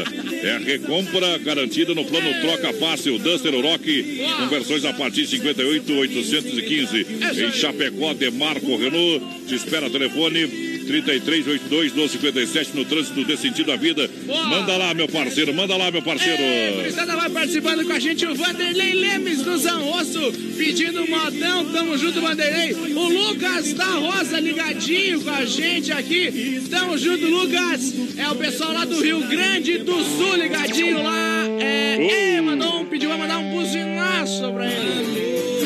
É a recompra garantida no plano Troca Fácil Duster Rock, com versões a partir de 58,815. Em Chapecó, Demarco Renault. Te espera telefone 3382 1257 no trânsito desse sentido da vida. Boa. Manda lá, meu parceiro, manda lá, meu parceiro. É, vai participando com a gente o Vanderlei Lemes do Zanrosso, pedindo modão. Tamo junto, Vanderlei. O Lucas da Rosa ligadinho com a gente aqui. Tamo junto, Lucas. É o pessoal lá do Rio Grande do Sul ligadinho lá. É, é mandou um, pediu pra mandar um buzinaço pra ele.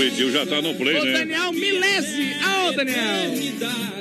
Pediu, já tá no play, o né? Daniel Milese. Ô, Daniel.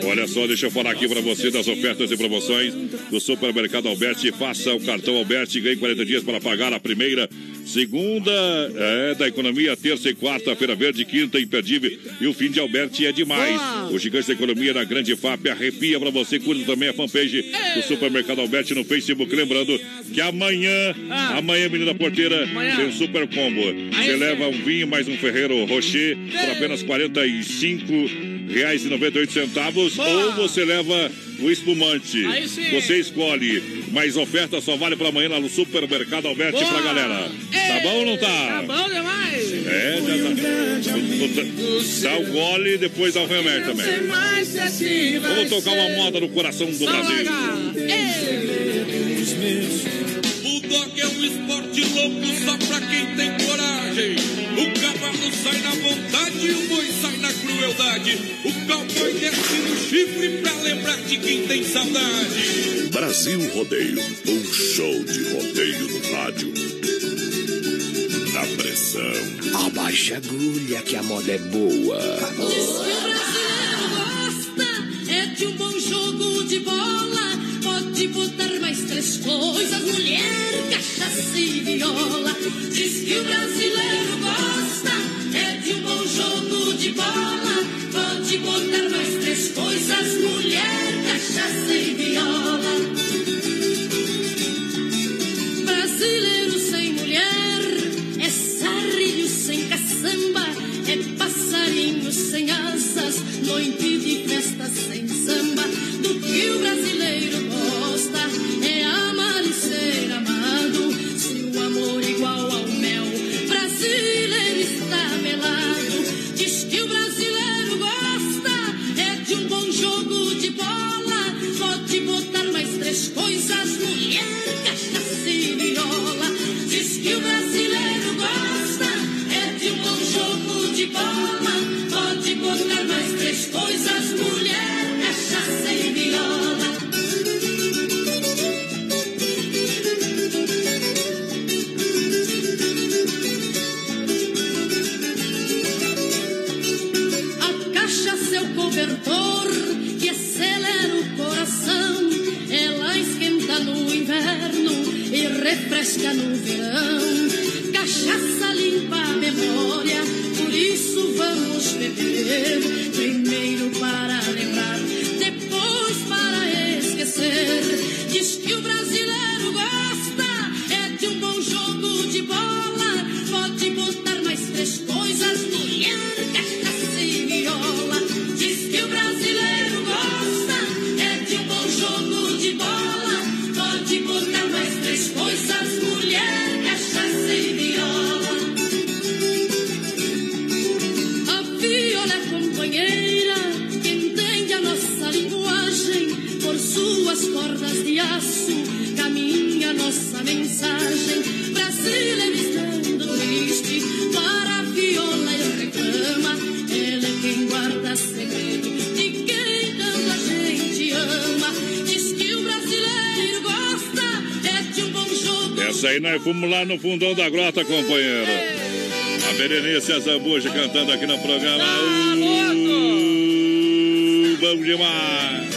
Olha só, deixa eu falar aqui pra você das ofertas e promoções do Supermercado Alberti. Faça o cartão Alberti e ganhe 40 dias para pagar a primeira Segunda é da economia, terça e quarta-feira verde, quinta imperdível. E o fim de Alberti é demais. O gigante da economia na Grande FAP arrepia pra você. Curta também a fanpage do Supermercado Alberti no Facebook. Lembrando que amanhã, ah. amanhã, menina porteira, amanhã. tem um super combo. Você leva um vinho mais um Ferreiro Rocher por apenas 45 reais e 98 centavos ou você leva o espumante. Você escolhe. Mas oferta só vale para amanhã lá no Supermercado Alberti pra galera. Tá bom ou não tá? Tá bom demais. É, já tá. Dá o gole e depois dá o remédio também. Vamos tocar uma moda no coração do Brasil. O dog é um esporte louco só pra quem tem coragem. O cavalo sai na vontade e o boi sai na crueldade. O cowboy desce no chifre pra lembrar de quem tem saudade. Brasil Rodeio, um show de rodeio no rádio. Na pressão. Abaixa a agulha que a moda é boa. Diz que o brasileiro gosta é de um bom jogo de bola. Pode botar mais três coisas: mulher, cachaça e viola. Diz que o brasileiro jogo de bola. Pode botar mais três coisas: mulher, cachaça aí nós fomos lá no fundão da grota, companheiro. A Berenice a Zambuja cantando aqui no programa. Uh, Vamos demais.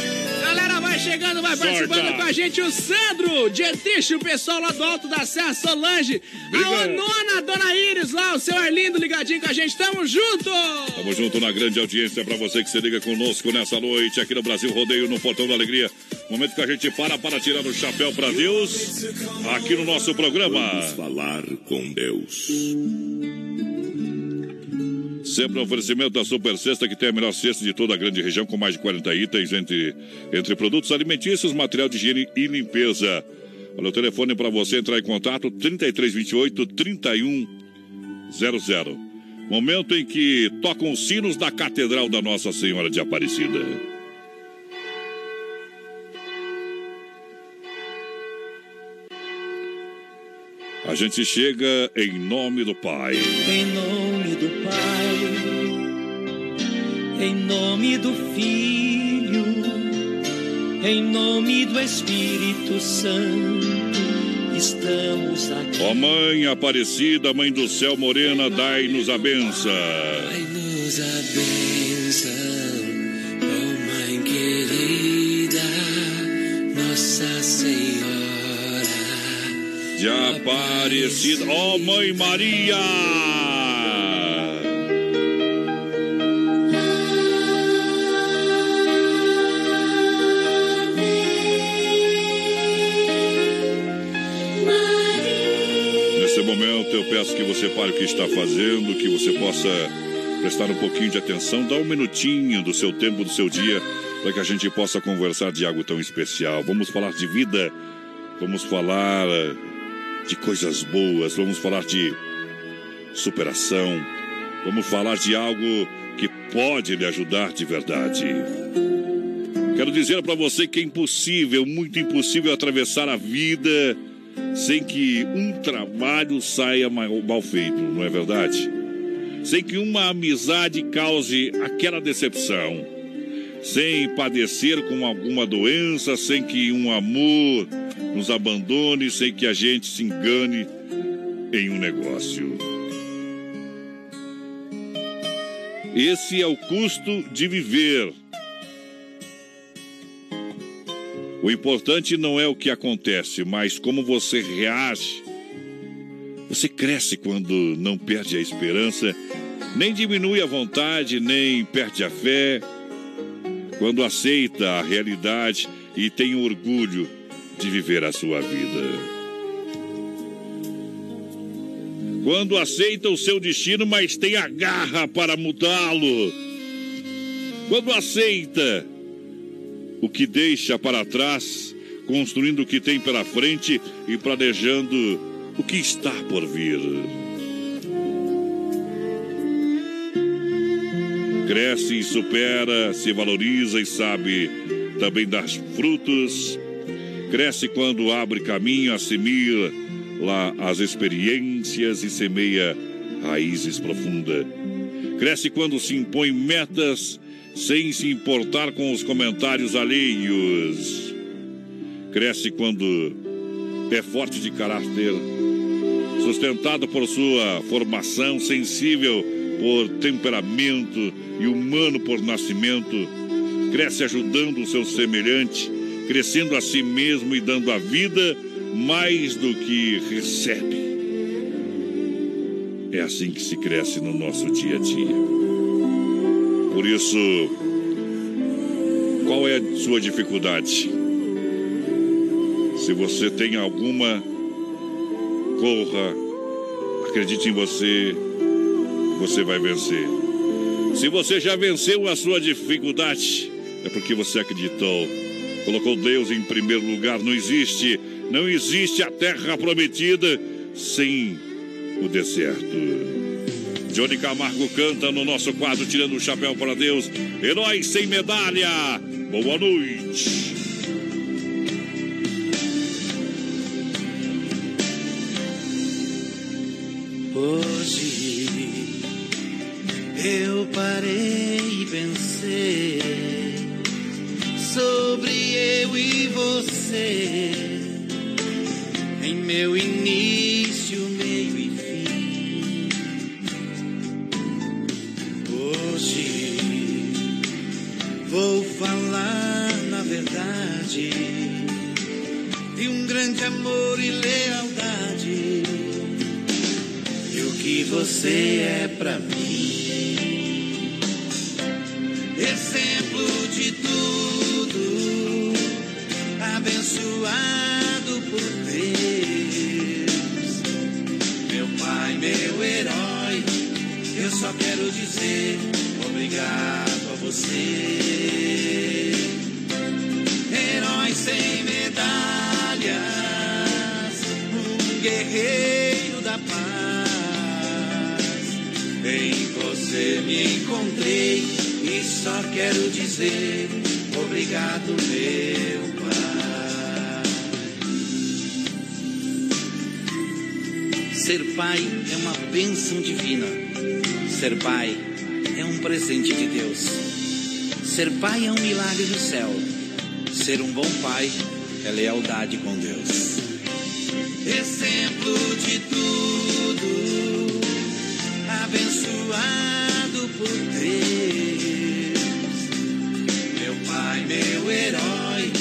Galera, vai chegando, vai Sorta. participando com a gente o Sandro, Dietrich, o pessoal lá do Alto da Serra, Solange, a. Onona, a Dona Iris lá, o seu Arlindo ligadinho com a gente, tamo junto! Tamo junto na grande audiência pra você que se liga conosco nessa noite aqui no Brasil Rodeio no Portão da Alegria. Momento que a gente para para tirar o chapéu pra Deus aqui no nosso programa. Vamos falar com Deus. Sempre um oferecimento da Super Sexta, que tem a melhor cesta de toda a grande região, com mais de 40 itens entre, entre produtos alimentícios, material de higiene e limpeza. Olha o telefone para você entrar em contato: 3328 3100. Momento em que tocam os sinos da Catedral da Nossa Senhora de Aparecida. A gente chega em nome do Pai. Em nome do Pai, em nome do Filho, em nome do Espírito Santo, estamos aqui. Ó Mãe Aparecida, Mãe do Céu Morena, dai-nos a benção. Dai-nos a benção, De Aparecida, ó Mãe Maria. Nesse momento eu peço que você pare o que está fazendo, que você possa prestar um pouquinho de atenção, dar um minutinho do seu tempo, do seu dia, para que a gente possa conversar de algo tão especial. Vamos falar de vida, vamos falar de coisas boas, vamos falar de superação, vamos falar de algo que pode lhe ajudar de verdade. Quero dizer para você que é impossível, muito impossível atravessar a vida sem que um trabalho saia mal, feito, não é verdade? Sem que uma amizade cause aquela decepção, sem padecer com alguma doença, sem que um amor nos abandone, sem que a gente se engane em um negócio. Esse é o custo de viver. O importante não é o que acontece, mas como você reage. Você cresce quando não perde a esperança, nem diminui a vontade, nem perde a fé. Quando aceita a realidade e tem orgulho de viver a sua vida. Quando aceita o seu destino, mas tem a garra para mudá-lo. Quando aceita o que deixa para trás, construindo o que tem pela frente e planejando o que está por vir. Cresce e supera, se valoriza e sabe também dar frutos. Cresce quando abre caminho, assimila lá as experiências e semeia raízes profundas. Cresce quando se impõe metas sem se importar com os comentários alheios. Cresce quando é forte de caráter, sustentado por sua formação, sensível por temperamento e humano por nascimento. Cresce ajudando o seu semelhante, crescendo a si mesmo e dando à vida mais do que recebe. É assim que se cresce no nosso dia a dia. Por isso, qual é a sua dificuldade? Se você tem alguma, corra, acredite em você, você vai vencer. Se você já venceu a sua dificuldade, é porque você acreditou, colocou Deus em primeiro lugar. Não existe, não existe a terra prometida sem o deserto. Johnny Camargo canta no nosso quadro Tirando o Chapéu para Deus. Herói sem medalha. Boa noite. Em meu início, meio e fim. Hoje vou falar na verdade de um grande amor e lealdade e o que você é você, herói sem medalhas, um guerreiro da paz. Em você me encontrei e só quero dizer obrigado, meu pai. Ser pai é uma bênção divina. Ser pai é um presente de Deus. Ser pai é um milagre do céu. Ser um bom pai é lealdade com Deus. Exemplo de tudo, abençoado por Deus. Meu pai, meu herói,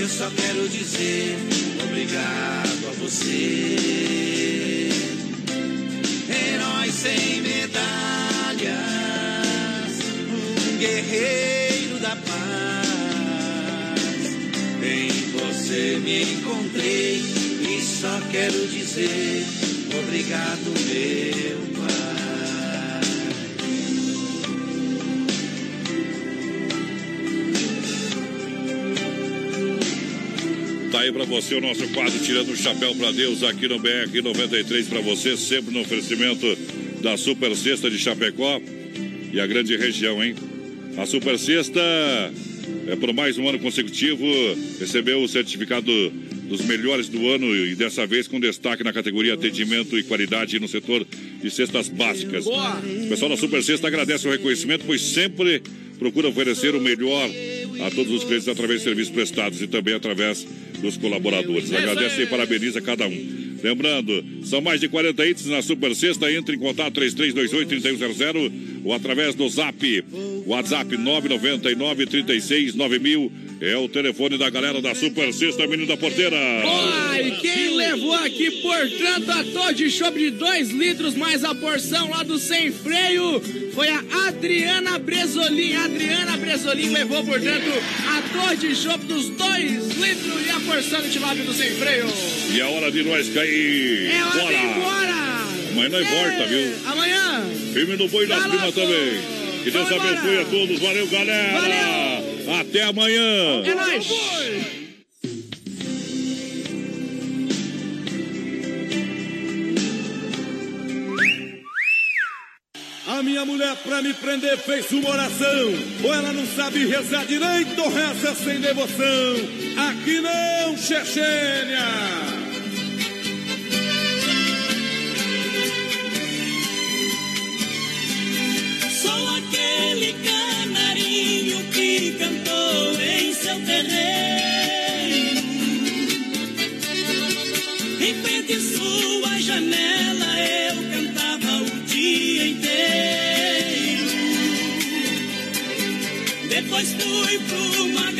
eu só quero dizer obrigado a você. Me encontrei e só quero dizer obrigado, meu pai. Tá aí pra você o nosso quadro Tirando o Chapéu pra Deus aqui no BR 93 pra você, sempre no oferecimento da Super Sexta de Chapecó e a grande região, hein? A Super Sexta é por mais um ano consecutivo recebeu o certificado dos melhores do ano e dessa vez com destaque na categoria atendimento e qualidade no setor de cestas básicas. O pessoal da Super Sexta agradece o reconhecimento, pois sempre procura oferecer o melhor a todos os clientes através de serviços prestados e também através dos colaboradores. Agradece e parabeniza cada um. Lembrando, são mais de 40 itens na Super Sexta. Entre em contato 3328-3100 ou através do Zap. WhatsApp 999 36 9000 é o telefone da galera da Super Sexta, menino da porteira. Ai, quem levou aqui, portanto, a Todd Shop de 2 litros mais a porção lá do Sem Freio foi a Adriana Bresolim. A Adriana Bresolim levou, portanto, a Todd Shop dos 2 litros e a porção de tilápia do Sem Freio. E a hora de nós cair. É hora Bora. de ir embora. Amanhã nós volta, viu? Amanhã. Firme no boi da prima também. Que Deus abençoe a todos. Valeu, galera. Valeu. Até amanhã. É nóis. A minha mulher, pra me prender, fez uma oração. Ou ela não sabe rezar direito ou reza sem devoção. Aqui não, Chechênia! Sou aquele canarinho seu terreiro. Em frente à sua janela eu cantava o dia inteiro. Depois fui pra uma